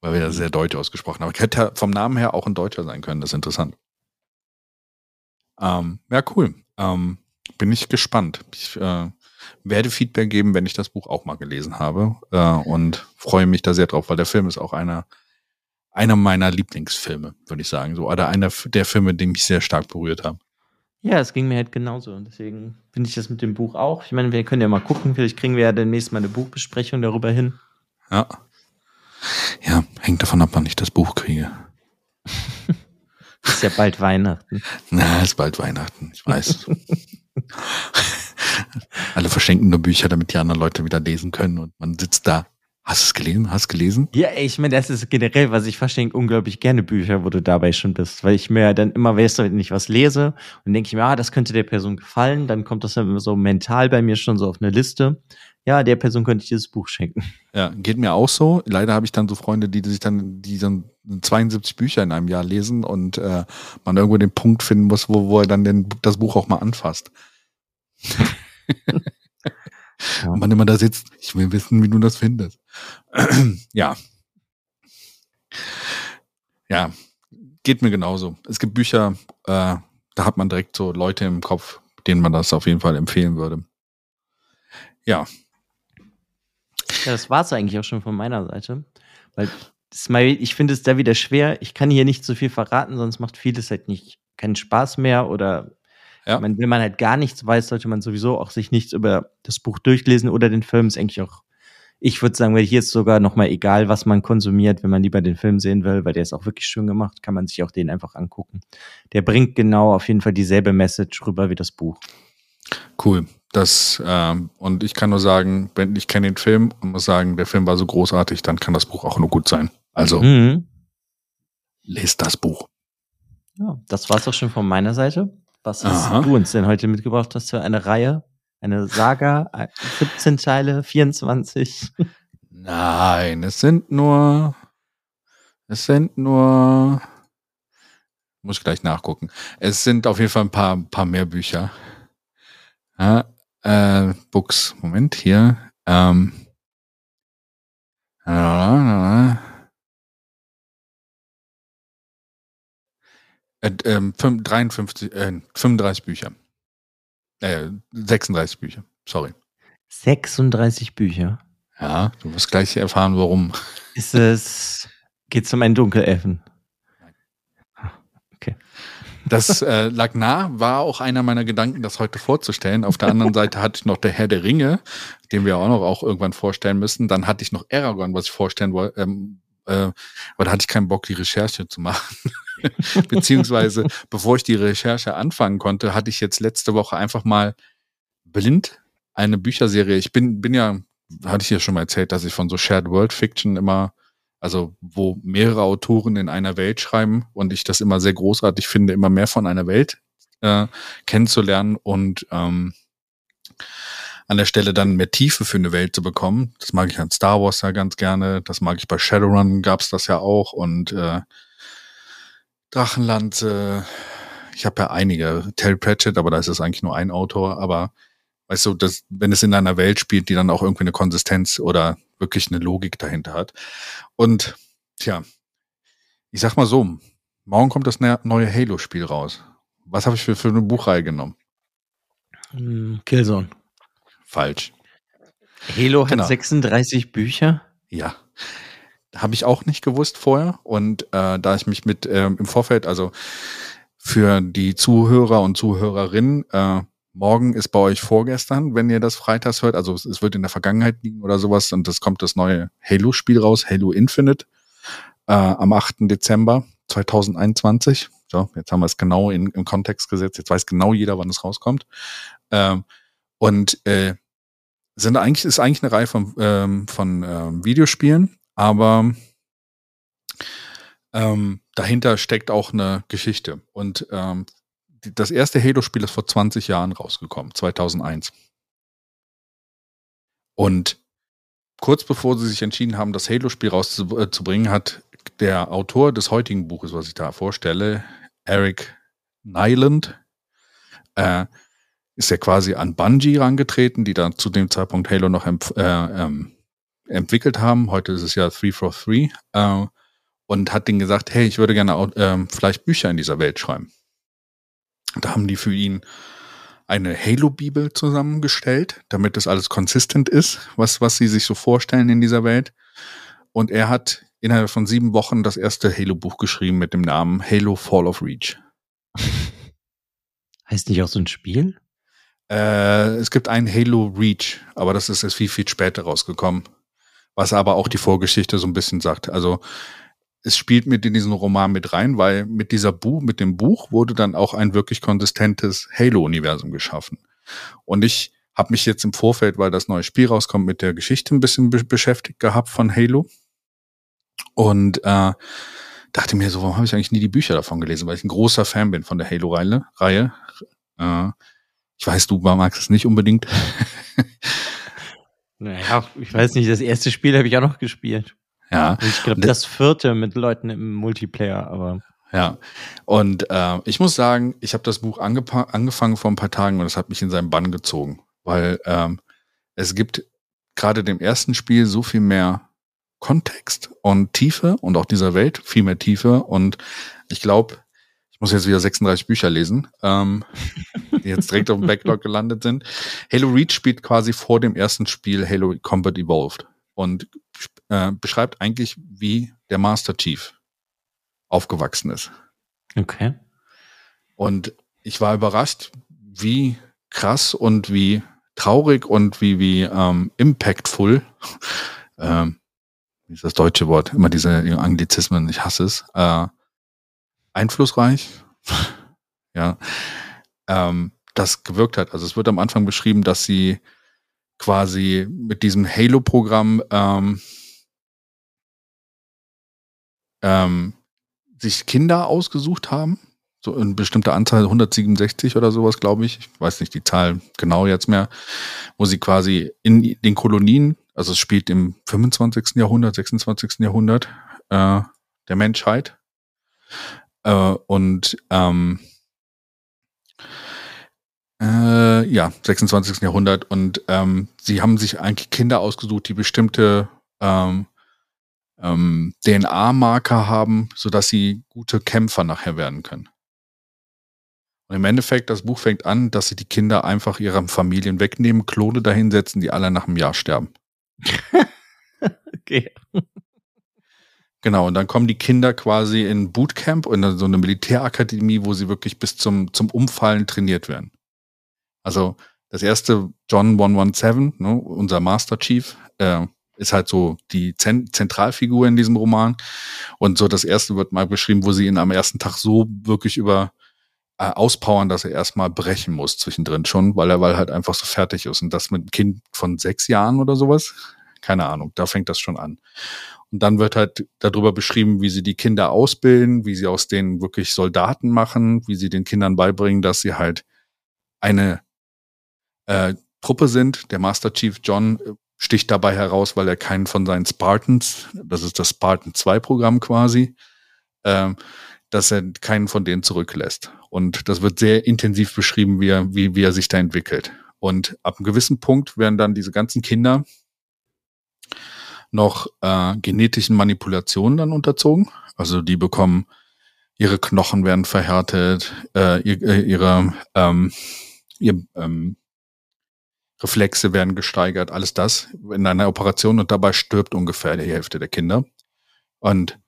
Weil wir das sehr deutsch ausgesprochen haben. Hätte vom Namen her auch ein Deutscher sein können. Das ist interessant. Ähm, ja, cool. Ähm, bin ich gespannt. Ich äh, werde Feedback geben, wenn ich das Buch auch mal gelesen habe. Äh, und freue mich da sehr drauf, weil der Film ist auch einer, einer meiner Lieblingsfilme, würde ich sagen. So, oder einer der Filme, die mich sehr stark berührt haben. Ja, es ging mir halt genauso. Und deswegen finde ich das mit dem Buch auch. Ich meine, wir können ja mal gucken. Vielleicht kriegen wir ja demnächst mal eine Buchbesprechung darüber hin. Ja. Ja, hängt davon ab, wann ich das Buch kriege. Ist ja bald Weihnachten. Na, ist bald Weihnachten, ich weiß. Alle verschenken nur Bücher, damit die anderen Leute wieder lesen können und man sitzt da. Hast du es gelesen? Hast du gelesen? Ja, ich meine, das ist generell, was ich verschenke, unglaublich gerne Bücher, wo du dabei schon bist. Weil ich mir ja dann immer weiß, wenn ich was lese und denke ich mir, ah, das könnte der Person gefallen, dann kommt das dann immer so mental bei mir schon so auf eine Liste. Ja, der Person könnte ich dieses Buch schenken. Ja, geht mir auch so. Leider habe ich dann so Freunde, die sich dann, die dann 72 Bücher in einem Jahr lesen und äh, man irgendwo den Punkt finden muss, wo, wo er dann den, das Buch auch mal anfasst. Ja. Und man immer da sitzt, ich will wissen, wie du das findest. ja. Ja, geht mir genauso. Es gibt Bücher, äh, da hat man direkt so Leute im Kopf, denen man das auf jeden Fall empfehlen würde. Ja, Ja, das war's eigentlich auch schon von meiner Seite. Weil mal, ich finde es da wieder schwer. Ich kann hier nicht so viel verraten, sonst macht vieles halt nicht keinen Spaß mehr. Oder Ja. meine, wenn man halt gar nichts weiß, sollte man sowieso auch sich nichts über das Buch durchlesen oder den Film. Ist eigentlich auch, ich würde sagen, weil hier ist sogar nochmal egal, was man konsumiert, wenn man lieber den Film sehen will, weil der ist auch wirklich schön gemacht, kann man sich auch den einfach angucken. Der bringt genau auf jeden Fall dieselbe Message rüber wie das Buch. cool. Das, ähm, und ich kann nur sagen, wenn ich kenne den Film und muss sagen, der Film war so großartig, dann kann das Buch auch nur gut sein. Also, Mhm. lest das Buch. Ja, das war's auch schon von meiner Seite. Was hast Aha. du uns denn heute mitgebracht hast für eine Reihe? Eine Saga, äh, 17 Teile, 24. Nein, es sind nur, es sind nur, muss ich gleich nachgucken. Es sind auf jeden Fall ein paar, paar mehr Bücher. Ja, äh, Books, Moment, hier. Ähm, äh, äh, ähm, fünf- 53, äh, 35 Bücher. Äh, 36 Bücher, sorry. 36 Bücher. Ja, du wirst gleich erfahren, warum. Ist es, geht's um einen Dunkelelfen? Okay. Das äh, lag nah, war auch einer meiner Gedanken, das heute vorzustellen. Auf der anderen Seite hatte ich noch der Herr der Ringe, den wir auch noch auch irgendwann vorstellen müssen. Dann hatte ich noch Aragorn, was ich vorstellen wollte. Ähm, äh, aber da hatte ich keinen Bock, die Recherche zu machen. Beziehungsweise, bevor ich die Recherche anfangen konnte, hatte ich jetzt letzte Woche einfach mal blind eine Bücherserie. Ich bin, bin ja, hatte ich ja schon mal erzählt, dass ich von so Shared World Fiction immer also wo mehrere Autoren in einer Welt schreiben und ich das immer sehr großartig finde, immer mehr von einer Welt äh, kennenzulernen und ähm, an der Stelle dann mehr Tiefe für eine Welt zu bekommen. Das mag ich an Star Wars ja ganz gerne. Das mag ich bei Shadowrun gab's das ja auch und äh, Drachenland. Äh, ich habe ja einige. Terry Pratchett, aber da ist es eigentlich nur ein Autor. Aber weißt du, dass, wenn es in einer Welt spielt, die dann auch irgendwie eine Konsistenz oder wirklich eine Logik dahinter hat. Und tja, ich sag mal so, morgen kommt das neue Halo-Spiel raus. Was habe ich für, für eine Buchreihe genommen? Hm, Killzone. Falsch. Halo hat genau. 36 Bücher? Ja. Habe ich auch nicht gewusst vorher. Und äh, da ich mich mit ähm, im Vorfeld, also für die Zuhörer und Zuhörerinnen, äh, morgen ist bei euch vorgestern, wenn ihr das freitags hört. Also es, wird in der Vergangenheit liegen oder sowas. Und es kommt das neue Halo-Spiel raus, Halo Infinite, äh, am 8. Dezember 2021. So, jetzt haben wir es genau in, im Kontext gesetzt. Jetzt weiß genau jeder, wann es rauskommt. Ähm, und äh, sind eigentlich ist eigentlich eine Reihe von, ähm, von ähm, Videospielen, aber ähm, dahinter steckt auch eine Geschichte. Und ähm, das erste Halo-Spiel ist vor 20 Jahren rausgekommen, 2001. Und kurz bevor sie sich entschieden haben, das Halo-Spiel rauszubringen, hat der Autor des heutigen Buches, was ich da vorstelle, Eric Nyland, äh, ist ja quasi an Bungie rangetreten, die dann zu dem Zeitpunkt Halo noch äh, ähm, entwickelt haben. Heute ist es ja 343. Äh, und hat denen gesagt, hey, ich würde gerne äh, vielleicht Bücher in dieser Welt schreiben. Da haben die für ihn eine Halo-Bibel zusammengestellt, damit das alles konsistent ist, was, was sie sich so vorstellen in dieser Welt. Und er hat innerhalb von sieben Wochen das erste Halo-Buch geschrieben mit dem Namen Halo Fall of Reach. Heißt nicht auch so ein Spiel? Äh, es gibt ein Halo Reach, aber das ist erst viel, viel später rausgekommen. Was aber auch die Vorgeschichte so ein bisschen sagt. Also es spielt mit in diesen Roman mit rein, weil mit dieser Buch, mit dem Buch wurde dann auch ein wirklich konsistentes Halo-Universum geschaffen. Und ich habe mich jetzt im Vorfeld, weil das neue Spiel rauskommt, mit der Geschichte ein bisschen be beschäftigt gehabt von Halo. Und äh, dachte mir so, warum habe ich eigentlich nie die Bücher davon gelesen? Weil ich ein großer Fan bin von der Halo-Reihe. Reihe. Äh, ich weiß, du magst es nicht unbedingt. naja, ich weiß nicht, das erste Spiel habe ich auch noch gespielt. Ja. Ich glaube, das vierte mit Leuten im Multiplayer, aber. Ja, und äh, ich muss sagen, ich habe das Buch angefangen vor ein paar Tagen und es hat mich in seinen Bann gezogen, weil ähm, es gibt gerade dem ersten Spiel so viel mehr Kontext und Tiefe und auch dieser Welt viel mehr Tiefe und ich glaube, muss jetzt wieder 36 Bücher lesen, ähm, die jetzt direkt auf dem Backlog gelandet sind. Halo Reach spielt quasi vor dem ersten Spiel Halo Combat Evolved und äh, beschreibt eigentlich, wie der Master Chief aufgewachsen ist. Okay. Und ich war überrascht, wie krass und wie traurig und wie, wie ähm, impactful, ähm, wie ist das deutsche Wort, immer diese Anglizismen, ich hasse es, äh, einflussreich, ja, ähm, das gewirkt hat. Also es wird am Anfang beschrieben, dass sie quasi mit diesem Halo-Programm ähm, ähm, sich Kinder ausgesucht haben. So eine bestimmte Anzahl, 167 oder sowas, glaube ich. Ich weiß nicht die Zahl genau jetzt mehr, wo sie quasi in den Kolonien, also es spielt im 25. Jahrhundert, 26. Jahrhundert äh, der Menschheit. Äh, und ähm, äh, ja, 26. Jahrhundert. Und ähm, sie haben sich eigentlich Kinder ausgesucht, die bestimmte ähm, ähm, DNA-Marker haben, sodass sie gute Kämpfer nachher werden können. Und im Endeffekt, das Buch fängt an, dass sie die Kinder einfach ihren Familien wegnehmen, Klone dahinsetzen, die alle nach einem Jahr sterben. okay. Genau, und dann kommen die Kinder quasi in Bootcamp in so eine Militärakademie, wo sie wirklich bis zum, zum Umfallen trainiert werden. Also das erste John 117, ne, unser Master Chief, äh, ist halt so die Zent Zentralfigur in diesem Roman. Und so das erste wird mal beschrieben, wo sie ihn am ersten Tag so wirklich über äh, auspowern, dass er erstmal brechen muss zwischendrin schon, weil er weil halt einfach so fertig ist. Und das mit einem Kind von sechs Jahren oder sowas, keine Ahnung, da fängt das schon an. Und dann wird halt darüber beschrieben, wie sie die Kinder ausbilden, wie sie aus denen wirklich Soldaten machen, wie sie den Kindern beibringen, dass sie halt eine äh, Truppe sind. Der Master Chief John äh, sticht dabei heraus, weil er keinen von seinen Spartans, das ist das Spartan 2 Programm quasi, äh, dass er keinen von denen zurücklässt. Und das wird sehr intensiv beschrieben, wie er, wie, wie er sich da entwickelt. Und ab einem gewissen Punkt werden dann diese ganzen Kinder noch äh, genetischen Manipulationen dann unterzogen. Also die bekommen, ihre Knochen werden verhärtet, äh, ihre, ihre ähm, ihr, ähm, Reflexe werden gesteigert, alles das in einer Operation und dabei stirbt ungefähr die Hälfte der Kinder. Und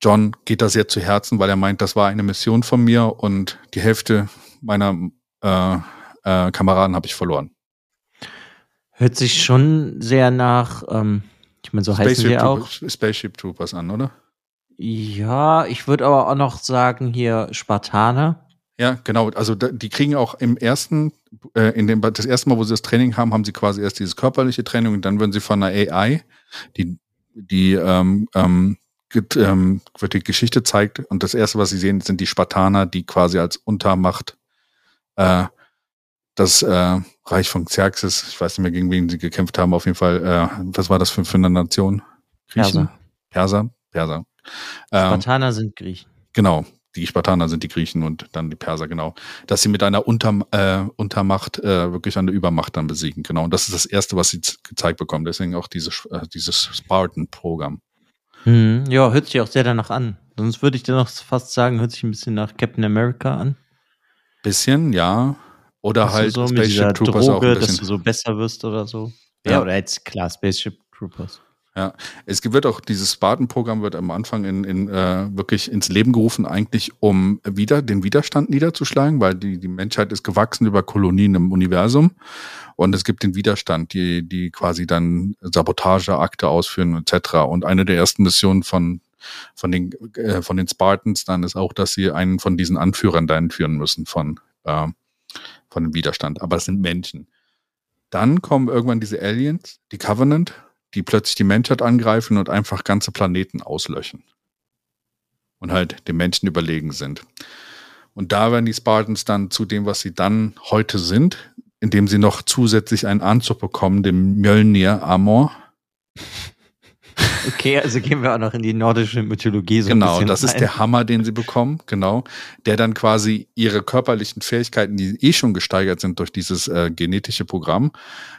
John geht da sehr zu Herzen, weil er meint, das war eine Mission von mir und die Hälfte meiner äh, äh, Kameraden habe ich verloren. Hört sich schon sehr nach, ähm, ich meine, so Spaceship heißen wir auch. Spaceship Troopers an, oder? Ja, ich würde aber auch noch sagen hier Spartaner. Ja, genau. Also die kriegen auch im ersten, äh, in dem das erste Mal, wo sie das Training haben, haben sie quasi erst dieses körperliche Training und dann werden sie von einer AI, die die ähm, ähm, ähm, wird die Geschichte zeigt und das erste, was sie sehen, sind die Spartaner, die quasi als Untermacht äh, das äh, Reich von Xerxes, ich weiß nicht mehr, gegen wen sie gekämpft haben, auf jeden Fall, äh, was war das für, für eine Nation? Griechen? Perser. Perser. Perser. Ähm, Spartaner ähm, sind Griechen. Genau, die Spartaner sind die Griechen und dann die Perser, genau. Dass sie mit einer Unter, äh, Untermacht äh, wirklich eine Übermacht dann besiegen, genau. Und das ist das Erste, was sie gezeigt bekommen. Deswegen auch dieses, äh, dieses Spartan-Programm. Mhm, ja, hört sich auch sehr danach an. Sonst würde ich dir noch fast sagen, hört sich ein bisschen nach Captain America an. Bisschen, ja. Oder dass halt so Spaceship Troopers Droge, auch ein bisschen. Dass du so besser wirst oder so. Ja, ja oder jetzt klar, Spaceship Troopers. Ja, es wird auch dieses Spartan-Programm wird am Anfang in, in äh, wirklich ins Leben gerufen, eigentlich um wieder den Widerstand niederzuschlagen, weil die, die Menschheit ist gewachsen über Kolonien im Universum und es gibt den Widerstand, die, die quasi dann Sabotageakte ausführen etc. Und eine der ersten Missionen von von den äh, von den Spartans dann ist auch, dass sie einen von diesen Anführern da entführen müssen von äh, von dem Widerstand. Aber es sind Menschen. Dann kommen irgendwann diese Aliens, die Covenant, die plötzlich die Menschheit angreifen und einfach ganze Planeten auslöschen. Und halt den Menschen überlegen sind. Und da werden die Spartans dann zu dem, was sie dann heute sind, indem sie noch zusätzlich einen Anzug bekommen, dem Mjölnir Amor. Okay, also gehen wir auch noch in die nordische Mythologie. So genau, das rein. ist der Hammer, den sie bekommen, genau, der dann quasi ihre körperlichen Fähigkeiten, die eh schon gesteigert sind durch dieses äh, genetische Programm,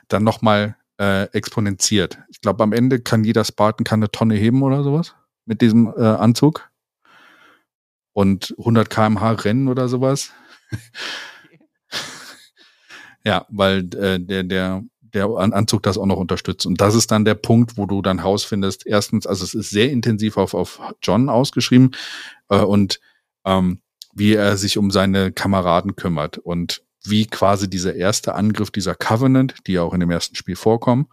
dann nochmal äh, exponentiert. Ich glaube, am Ende kann jeder Spartan kann eine Tonne heben oder sowas mit diesem äh, Anzug. Und 100 kmh rennen oder sowas. ja, weil äh, der, der, der Anzug das auch noch unterstützt. Und das ist dann der Punkt, wo du dann rausfindest, erstens, also es ist sehr intensiv auf, auf John ausgeschrieben äh, und ähm, wie er sich um seine Kameraden kümmert. Und wie quasi dieser erste Angriff dieser Covenant, die ja auch in dem ersten Spiel vorkommen,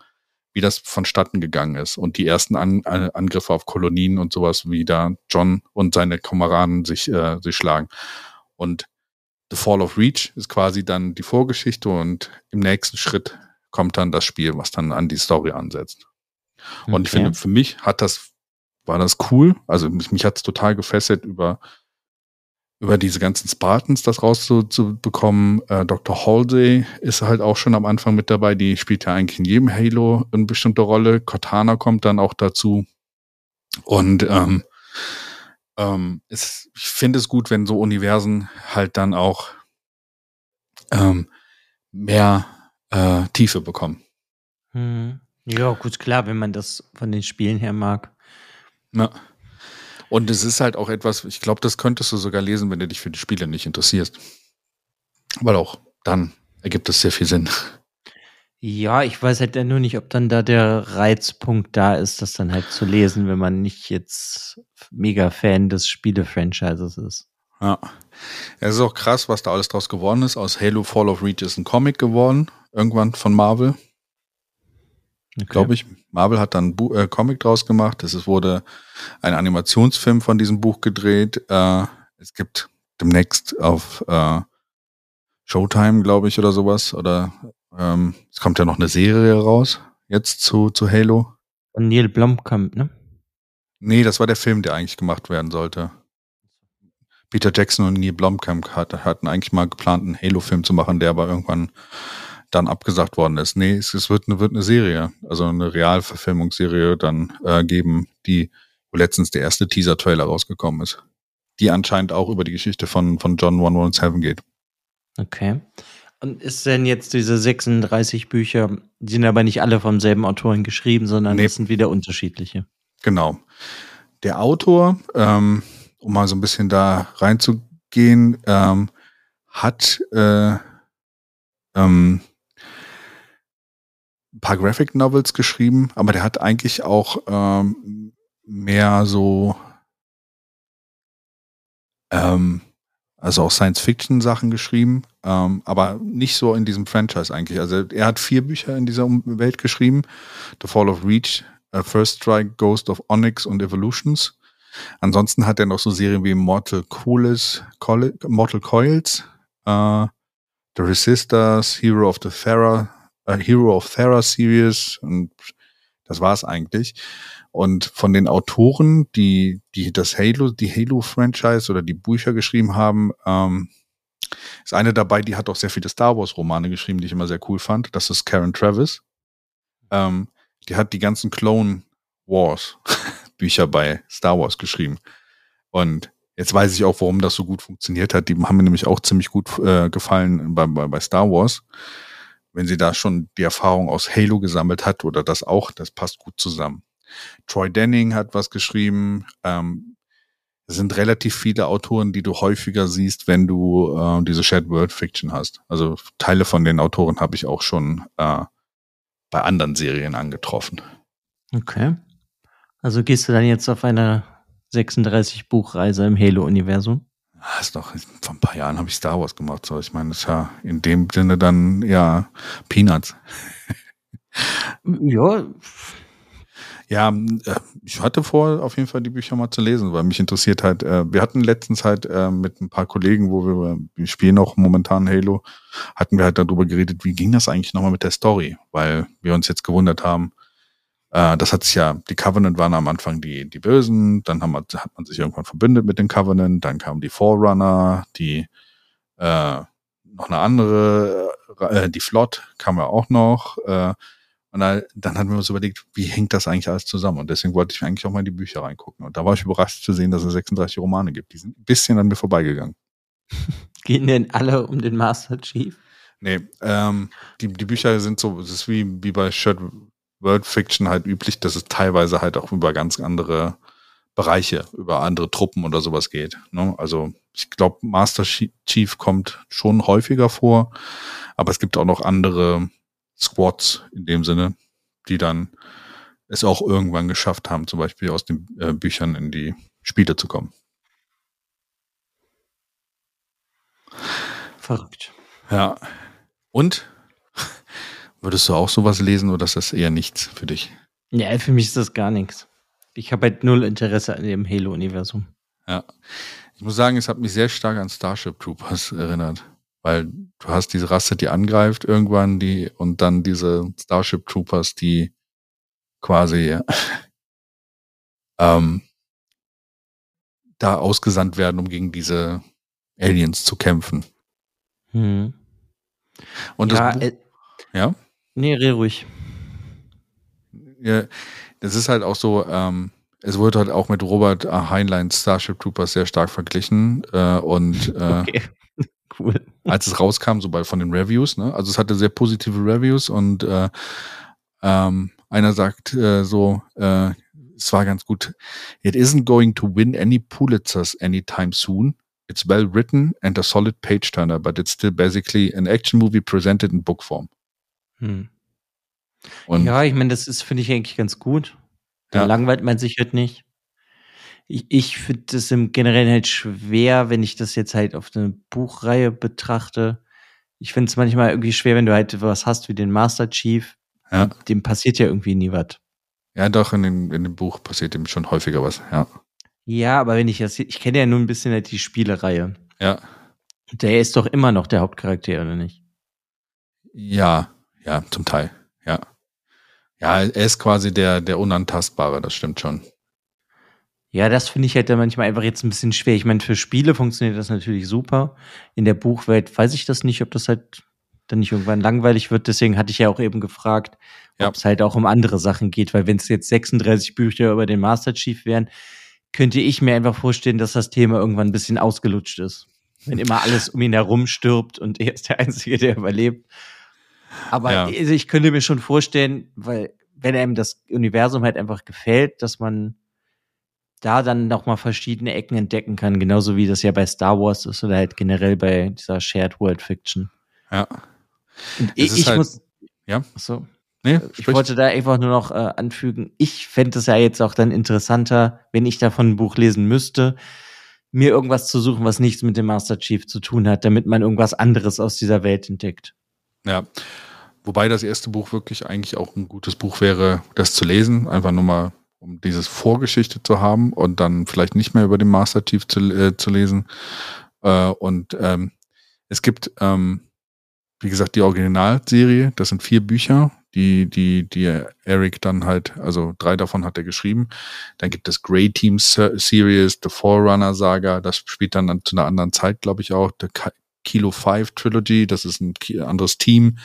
wie das vonstatten gegangen ist und die ersten An An Angriffe auf Kolonien und sowas, wie da John und seine Kameraden sich, äh, sich schlagen. Und The Fall of Reach ist quasi dann die Vorgeschichte und im nächsten Schritt kommt dann das Spiel, was dann an die Story ansetzt. Und okay. ich finde, für mich hat das, war das cool. Also mich, mich hat es total gefesselt über über diese ganzen Spartans das rauszubekommen. Äh, Dr. Halsey ist halt auch schon am Anfang mit dabei. Die spielt ja eigentlich in jedem Halo eine bestimmte Rolle. Cortana kommt dann auch dazu. Und ähm, ähm, es, ich finde es gut, wenn so Universen halt dann auch ähm, mehr äh, Tiefe bekommen. Hm. Ja, gut, klar, wenn man das von den Spielen her mag. Ja. Und es ist halt auch etwas, ich glaube, das könntest du sogar lesen, wenn du dich für die Spiele nicht interessierst. Weil auch dann ergibt es sehr viel Sinn. Ja, ich weiß halt nur nicht, ob dann da der Reizpunkt da ist, das dann halt zu lesen, wenn man nicht jetzt mega Fan des Spiele-Franchises ist. Ja. Es ist auch krass, was da alles draus geworden ist. Aus Halo Fall of Reach ist ein Comic geworden, irgendwann von Marvel. Okay. Glaube ich. Marvel hat dann ein äh, Comic draus gemacht. Es wurde ein Animationsfilm von diesem Buch gedreht. Äh, es gibt demnächst auf äh, Showtime, glaube ich, oder sowas. Oder ähm, es kommt ja noch eine Serie raus, jetzt zu, zu Halo. Von Neil Blomkamp, ne? Nee, das war der Film, der eigentlich gemacht werden sollte. Peter Jackson und Neil Blomkamp hat, hatten eigentlich mal geplant, einen Halo-Film zu machen, der aber irgendwann dann abgesagt worden ist. Nee, es, es wird, eine, wird eine Serie, also eine Realverfilmungsserie dann äh, geben, die wo letztens der erste Teaser-Trailer rausgekommen ist. Die anscheinend auch über die Geschichte von, von John 117 geht. Okay. Und ist denn jetzt diese 36 Bücher, die sind aber nicht alle vom selben Autoren geschrieben, sondern nee. das sind wieder unterschiedliche. Genau. Der Autor, ähm, um mal so ein bisschen da reinzugehen, ähm, hat äh, ähm, ein paar Graphic Novels geschrieben, aber der hat eigentlich auch ähm, mehr so ähm, also auch Science-Fiction-Sachen geschrieben, ähm, aber nicht so in diesem Franchise eigentlich. Also er hat vier Bücher in dieser Welt geschrieben. The Fall of Reach, uh, First Strike, Ghost of Onyx und Evolutions. Ansonsten hat er noch so Serien wie Mortal Coils, Mortal Coils, uh, The Resistors, Hero of the Thera, Hero of Thera Series und das war's eigentlich. Und von den Autoren, die, die das Halo, die Halo-Franchise oder die Bücher geschrieben haben, ähm, ist eine dabei, die hat auch sehr viele Star Wars-Romane geschrieben, die ich immer sehr cool fand. Das ist Karen Travis. Ähm, die hat die ganzen Clone Wars Bücher bei Star Wars geschrieben. Und jetzt weiß ich auch, warum das so gut funktioniert hat. Die haben mir nämlich auch ziemlich gut äh, gefallen bei, bei, bei Star Wars. Wenn sie da schon die Erfahrung aus Halo gesammelt hat oder das auch, das passt gut zusammen. Troy Denning hat was geschrieben. Ähm, es sind relativ viele Autoren, die du häufiger siehst, wenn du äh, diese Shared World Fiction hast. Also Teile von den Autoren habe ich auch schon äh, bei anderen Serien angetroffen. Okay. Also gehst du dann jetzt auf eine 36 Buchreise im Halo-Universum? Das ah, ist doch, vor ein paar Jahren habe ich Star Wars gemacht. So, ich meine, das ist ja in dem Sinne dann ja Peanuts. Ja, ja, äh, ich hatte vor, auf jeden Fall die Bücher mal zu lesen, weil mich interessiert halt, äh, wir hatten letztens halt äh, mit ein paar Kollegen, wo wir, wir spielen auch momentan Halo, hatten wir halt darüber geredet, wie ging das eigentlich nochmal mit der Story, weil wir uns jetzt gewundert haben, das hat sich ja, die Covenant waren am Anfang die, die Bösen, dann haben hat man sich irgendwann verbündet mit den Covenant, dann kamen die Forerunner, die äh, noch eine andere, äh, die Flot kam ja auch noch, äh, und dann, dann hatten wir uns überlegt, wie hängt das eigentlich alles zusammen? Und deswegen wollte ich eigentlich auch mal in die Bücher reingucken. Und da war ich überrascht zu sehen, dass es 36 Romane gibt. Die sind ein bisschen an mir vorbeigegangen. Gehen denn alle um den Master Chief? Nee, ähm, die, die Bücher sind so, es ist wie, wie bei Shared World Fiction halt üblich, dass es teilweise halt auch über ganz andere Bereiche, über andere Truppen oder sowas geht. Ne? Also ich glaube, Master Chief kommt schon häufiger vor, aber es gibt auch noch andere Squads in dem Sinne, die dann es auch irgendwann geschafft haben, zum Beispiel aus den äh, Büchern in die Spiele zu kommen. Verrückt. Ja. Und würdest du auch sowas lesen oder ist das eher nichts für dich? Ja, für mich ist das gar nichts. Ich habe halt null Interesse an dem Halo-Universum. Ja. Ich muss sagen, es hat mich sehr stark an Starship Troopers erinnert. Weil du hast diese Rasse, die angreift irgendwann, die, und dann diese Starship Troopers, die quasi ähm, da ausgesandt werden, um gegen diese Aliens zu kämpfen. Hm. Und ja, das, äh, ja? Nee, red ruhig. Ja, das ist halt auch so, ähm, es wurde halt auch mit Robert Heinleins Starship Troopers sehr stark verglichen äh, und äh, okay cool. Als es rauskam, so bei von den Reviews, ne? Also es hatte sehr positive Reviews und äh, ähm, einer sagt äh, so, äh, es war ganz gut. It isn't going to win any Pulitzers anytime soon. It's well written and a solid page turner, but it's still basically an action movie presented in book form. Hm. Ja, ich meine, das ist, finde ich eigentlich ganz gut. Da Ja. langweilt man sich halt nicht. Ich, ich finde das im Generellen halt schwer, wenn ich das jetzt halt auf eine Buchreihe betrachte. Ich finde es manchmal irgendwie schwer, wenn du halt was hast wie den Master Chief. Ja. Dem passiert ja irgendwie nie was. ja, doch, in dem, in dem Buch passiert ihm schon häufiger was. Ja. Ja, aber wenn ich das, ich kenne ja nur ein bisschen halt die Spielereihe. Ja. Der ist doch immer noch der Hauptcharakter, oder nicht? Ja, ja, zum Teil. Ja. Ja, er ist quasi der, der Unantastbare, das stimmt schon. Ja, das finde ich halt dann manchmal einfach jetzt ein bisschen schwer. Ich meine, für Spiele funktioniert das natürlich super. In der Buchwelt weiß ich das nicht, ob das halt dann nicht irgendwann langweilig wird. Deswegen hatte ich ja auch eben gefragt, Ja. ob es halt auch um andere Sachen geht, weil wenn es jetzt 36 Bücher über den Master Chief wären, könnte ich mir einfach vorstellen, dass das Thema irgendwann ein bisschen ausgelutscht ist. Wenn immer alles um ihn herum stirbt und er ist der Einzige, der überlebt. Aber Ja. also ich könnte mir schon vorstellen, weil wenn einem das Universum halt einfach gefällt, dass man da dann noch mal verschiedene Ecken entdecken kann, genauso wie das ja bei Star Wars ist oder halt generell bei dieser Shared World Fiction. Ja. Ich, ich halt- muss, Ja. so, Nee, ich sprich. wollte da einfach nur noch äh, anfügen, ich fände es ja jetzt auch dann interessanter, wenn ich davon ein Buch lesen müsste, mir irgendwas zu suchen, was nichts mit dem Master Chief zu tun hat, damit man irgendwas anderes aus dieser Welt entdeckt. Ja. Wobei das erste Buch wirklich eigentlich auch ein gutes Buch wäre, das zu lesen. Einfach nur mal, um dieses Vorgeschichte zu haben und dann vielleicht nicht mehr über den Master Chief zu, äh, zu lesen. Äh, und ähm, es gibt, ähm, wie gesagt, die Originalserie. Das sind vier Bücher, die, die, die Eric dann halt, also drei davon hat er geschrieben. Dann gibt es Grey Team Se- Series, The Forerunner Saga. Das spielt dann an- zu einer anderen Zeit, glaube ich auch. The Kilo 5 Trilogy, das ist ein anderes Team.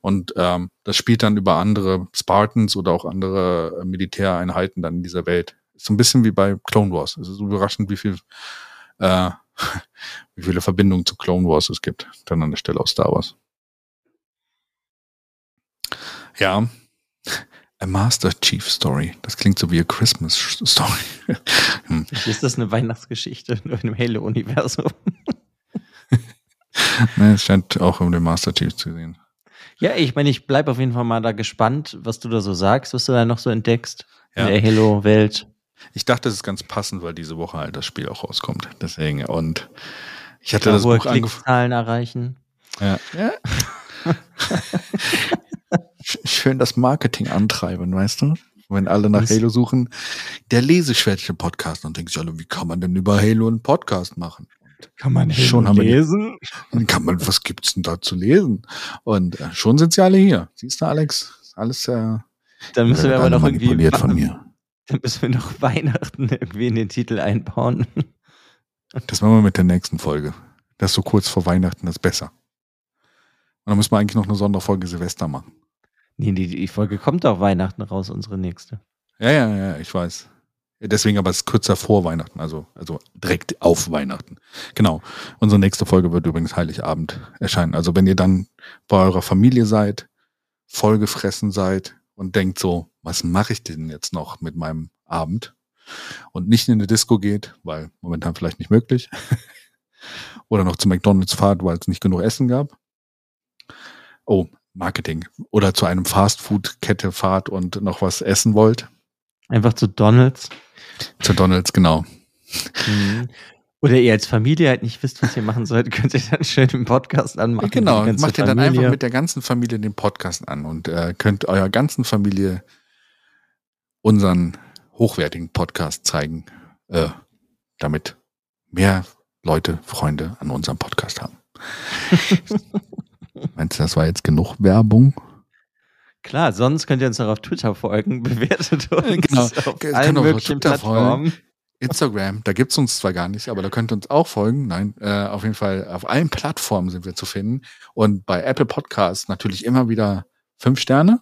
Und ähm, das spielt dann über andere Spartans oder auch andere äh, Militäreinheiten dann in dieser Welt. Ist so ein bisschen wie bei Clone Wars. Es ist überraschend, wie viel äh, wie viele Verbindungen zu Clone Wars es gibt, dann an der Stelle aus Star Wars. Ja. A Master Chief Story. Das klingt so wie a Christmas Story. hm. Ist das eine Weihnachtsgeschichte nur im Halo-Universum? ne, es scheint auch um den Master Chief zu sehen. Ja, ich meine, ich bleib auf jeden Fall mal da gespannt, was du da so sagst, was du da noch so entdeckst Ja. in der Halo-Welt. Ich dachte, das ist ganz passend, weil diese Woche halt das Spiel auch rauskommt. Deswegen. Und ich hatte Da das Buch angefangen. Erreichen. Ja. ja. Sch- Schön das Marketing antreiben, weißt du? Wenn alle nach Das- Halo suchen, der Leseschwäche-Podcast, dann denken sich alle, wie kann man denn über Halo einen Podcast machen? Kann man Schon haben wir die- lesen? Dann kann man, was gibt's denn da zu lesen? Und äh, schon sind sie alle hier. Siehst du, Alex? Alles äh, Dann müssen wir äh, aber noch irgendwie manipuliert von mir. Dann müssen wir noch Weihnachten irgendwie in den Titel einbauen. Das machen wir mit der nächsten Folge. Das ist so kurz vor Weihnachten, das ist besser. Und dann müssen wir eigentlich noch eine Sonderfolge Silvester machen. Nee, die, die Folge kommt auch Weihnachten raus, unsere nächste. Ja, ja, ja, ich weiß. Deswegen aber es kürzer vor Weihnachten, also, also direkt auf Weihnachten. Genau. Unsere nächste Folge wird übrigens Heiligabend erscheinen. Also wenn ihr dann bei eurer Familie seid, vollgefressen seid und denkt so, was mache ich denn jetzt noch mit meinem Abend? Und nicht in eine Disco geht, weil momentan vielleicht nicht möglich. Oder noch zu McDonalds fahrt, weil es nicht genug Essen gab. Oh, Marketing. Oder zu einem Fastfood-Kette fahrt und noch was essen wollt. Einfach zu Donalds. Zu Donalds, genau. Mhm. Oder ihr als Familie halt nicht wisst, was ihr machen sollt, könnt ihr dann schön den Podcast anmachen. genau, macht ihr dann Familie. einfach mit der ganzen Familie den Podcast an und äh, könnt eurer ganzen Familie unseren hochwertigen Podcast zeigen, äh, damit mehr Leute, Freunde an unserem Podcast haben. Meinst du, das war jetzt genug Werbung? Klar, sonst könnt ihr uns auch auf Twitter folgen, bewertet uns Genau. auf Könnt allen auch auf möglichen Twitter Plattformen. Instagram, da gibt's uns zwar gar nicht, aber da könnt ihr uns auch folgen. Nein, äh, auf jeden Fall auf allen Plattformen sind wir zu finden. Und bei Apple Podcasts natürlich immer wieder fünf Sterne.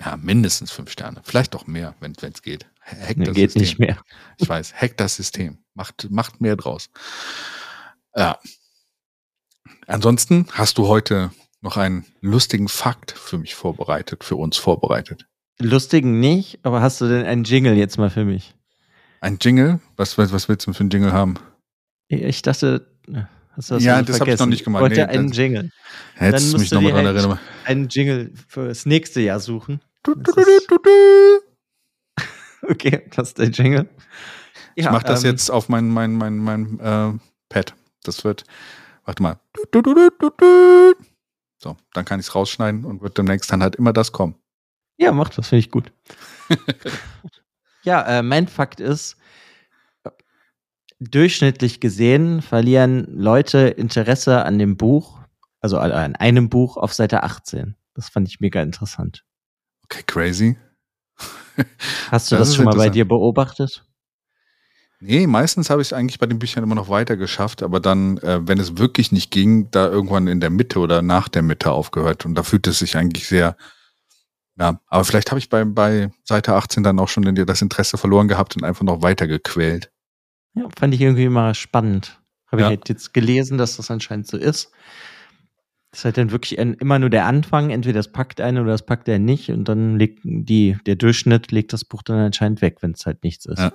Ja, mindestens fünf Sterne. Vielleicht auch mehr, wenn es geht. Hack Nee, das geht System. nicht mehr. Ich weiß, hack das System. Macht, macht mehr draus. Ja. Ansonsten hast du heute noch einen lustigen Fakt für mich vorbereitet, für uns vorbereitet. Lustigen nicht, aber hast du denn einen Jingle jetzt mal für mich? Ein Jingle? Was, was, was willst du für einen Jingle haben? Ich dachte, Hast du das Ja, das hab ich noch nicht gemacht. Ich wollte Nee, einen Jingle. Hättest du mich nochmal dran halt erinnern. Einen Jingle fürs nächste Jahr suchen. Du, du, du. Okay, das ist der Jingle. Ich mach das ähm, jetzt auf mein, mein, mein, mein äh, Pad. Das wird, warte mal. So, dann kann ich es rausschneiden und wird demnächst dann halt immer das kommen. Ja, mach das, finde ich gut. ja, äh, mein Fakt ist, durchschnittlich gesehen verlieren Leute Interesse an dem Buch, also an- einem Buch auf Seite 18. Das fand ich mega interessant. Okay, crazy. Hast du Das das, schon mal bei dir beobachtet? Nee, meistens habe ich es eigentlich bei den Büchern immer noch weiter geschafft, aber dann, äh, wenn es wirklich nicht ging, da irgendwann in der Mitte oder nach der Mitte aufgehört. Und da fühlt es sich eigentlich sehr, ja, aber vielleicht habe ich bei, bei Seite 18 dann auch schon in- das Interesse verloren gehabt und einfach noch weiter gequält. Ja, fand ich irgendwie mal spannend. Habe Ja. ich halt jetzt gelesen, dass das anscheinend so ist. Das ist halt dann wirklich ein, immer nur der Anfang, entweder das packt einen oder das packt er nicht und dann legt die, der Durchschnitt legt das Buch dann anscheinend weg, wenn es halt nichts ist. Ja.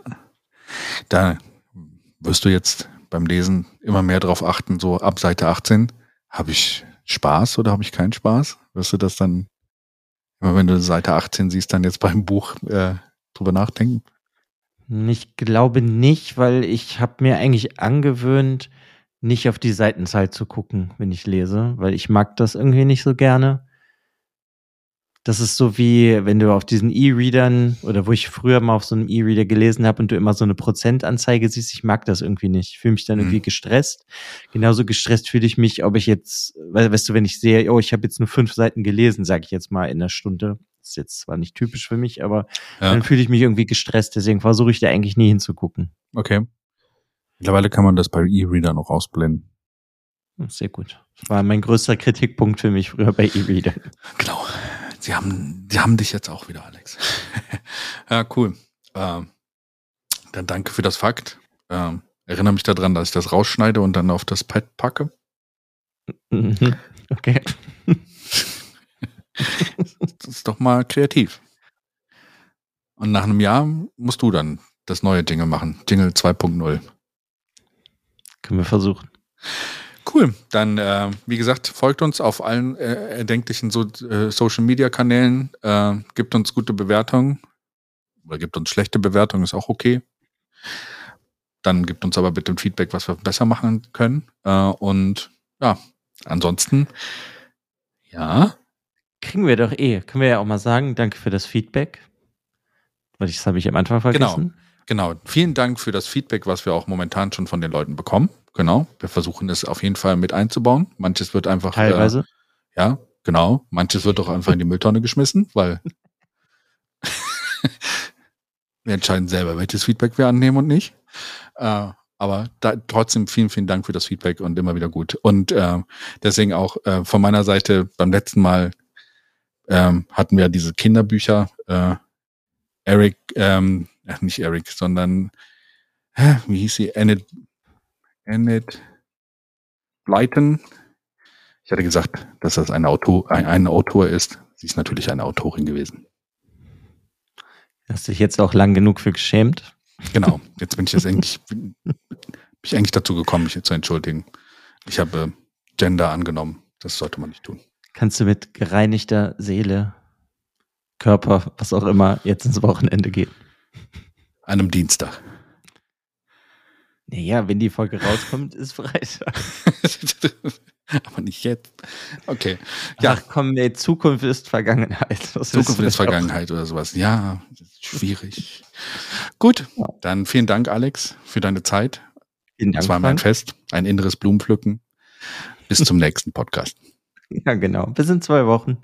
Da wirst du jetzt beim Lesen immer mehr drauf achten, so ab Seite 18, habe ich Spaß oder habe ich keinen Spaß? Wirst du das dann, immer wenn du Seite 18 siehst, dann jetzt beim Buch äh, drüber nachdenken? Ich glaube nicht, weil ich habe mir eigentlich angewöhnt, nicht auf die Seitenzahl zu gucken, wenn ich lese, weil ich mag das irgendwie nicht so gerne. Das ist so wie, wenn du auf diesen E-Readern oder wo ich früher mal auf so einem E-Reader gelesen habe und du immer so eine Prozentanzeige siehst, ich mag das irgendwie nicht. Ich fühle mich dann irgendwie Mhm. gestresst. Genauso gestresst fühle ich mich, ob ich jetzt, we- weißt du, wenn ich sehe, oh, ich habe jetzt nur fünf Seiten gelesen, sage ich jetzt mal in einer Stunde. Das ist jetzt zwar nicht typisch für mich, aber Ja. dann fühle ich mich irgendwie gestresst. Deswegen versuche ich da eigentlich nie hinzugucken. Okay. Mittlerweile kann man das bei E-Reader noch ausblenden. Hm, Sehr gut. Das war mein größter Kritikpunkt für mich früher bei E-Reader. Genau. Sie haben, sie haben dich jetzt auch wieder, Alex. ja, cool. Ähm, dann danke für das Fakt. Ähm, erinnere mich daran, dass ich das rausschneide und dann auf das Pad packe. Mhm. Okay. Das ist doch mal kreativ. Und nach einem Jahr musst du dann das neue Jingle machen. Jingle 2.0. Können wir versuchen. Cool. Dann, äh, wie gesagt, folgt uns auf allen äh, erdenklichen so, äh, Social Media Kanälen. Äh, gibt uns gute Bewertungen. Oder gibt uns schlechte Bewertungen, ist auch okay. Dann gibt uns aber bitte ein Feedback, was wir besser machen können. Äh, und ja, ansonsten, ja, Kriegen wir doch eh. Können wir ja auch mal sagen, danke für das Feedback. Weil das habe ich am Anfang vergessen. Genau. Vielen Dank für das Feedback, was wir auch momentan schon von den Leuten bekommen. Genau. Wir versuchen es auf jeden Fall mit einzubauen. Manches wird einfach. Teilweise. Äh, ja, genau. Manches wird auch einfach in die Mülltonne geschmissen, weil wir entscheiden selber, welches Feedback wir annehmen und nicht. Äh, aber da, trotzdem vielen, vielen Dank für das Feedback und immer wieder gut. Und äh, deswegen auch äh, von meiner Seite beim letzten Mal ähm, hatten wir diese Kinderbücher. Äh, Eric, ähm, ach, nicht Eric, sondern wie hieß sie? Annette, Annette Blyton. Ich hatte gesagt, dass das ein Autor, ein, ein Autor ist. Sie ist natürlich eine Autorin gewesen. Hast dich jetzt auch lang genug für geschämt. Genau. Jetzt bin ich jetzt eigentlich, bin, bin ich eigentlich dazu gekommen, mich zu entschuldigen. Ich habe äh, Gender angenommen. Das sollte man nicht tun. Kannst du mit gereinigter Seele, Körper, was auch immer, jetzt ins Wochenende gehen. An einem Dienstag. Naja, wenn die Folge rauskommt, ist Freitag. Aber nicht jetzt. Okay. Ja. Ach komm, ey, Zukunft ist Vergangenheit. Das Zukunft ist. Vergangenheit oder sowas. Ja, schwierig. Gut, dann vielen Dank, Alex, für deine Zeit. Vielen Dank, Es war mein. Fest, ein inneres Blumenpflücken. Bis zum nächsten Podcast. Ja, genau. Bis in zwei Wochen.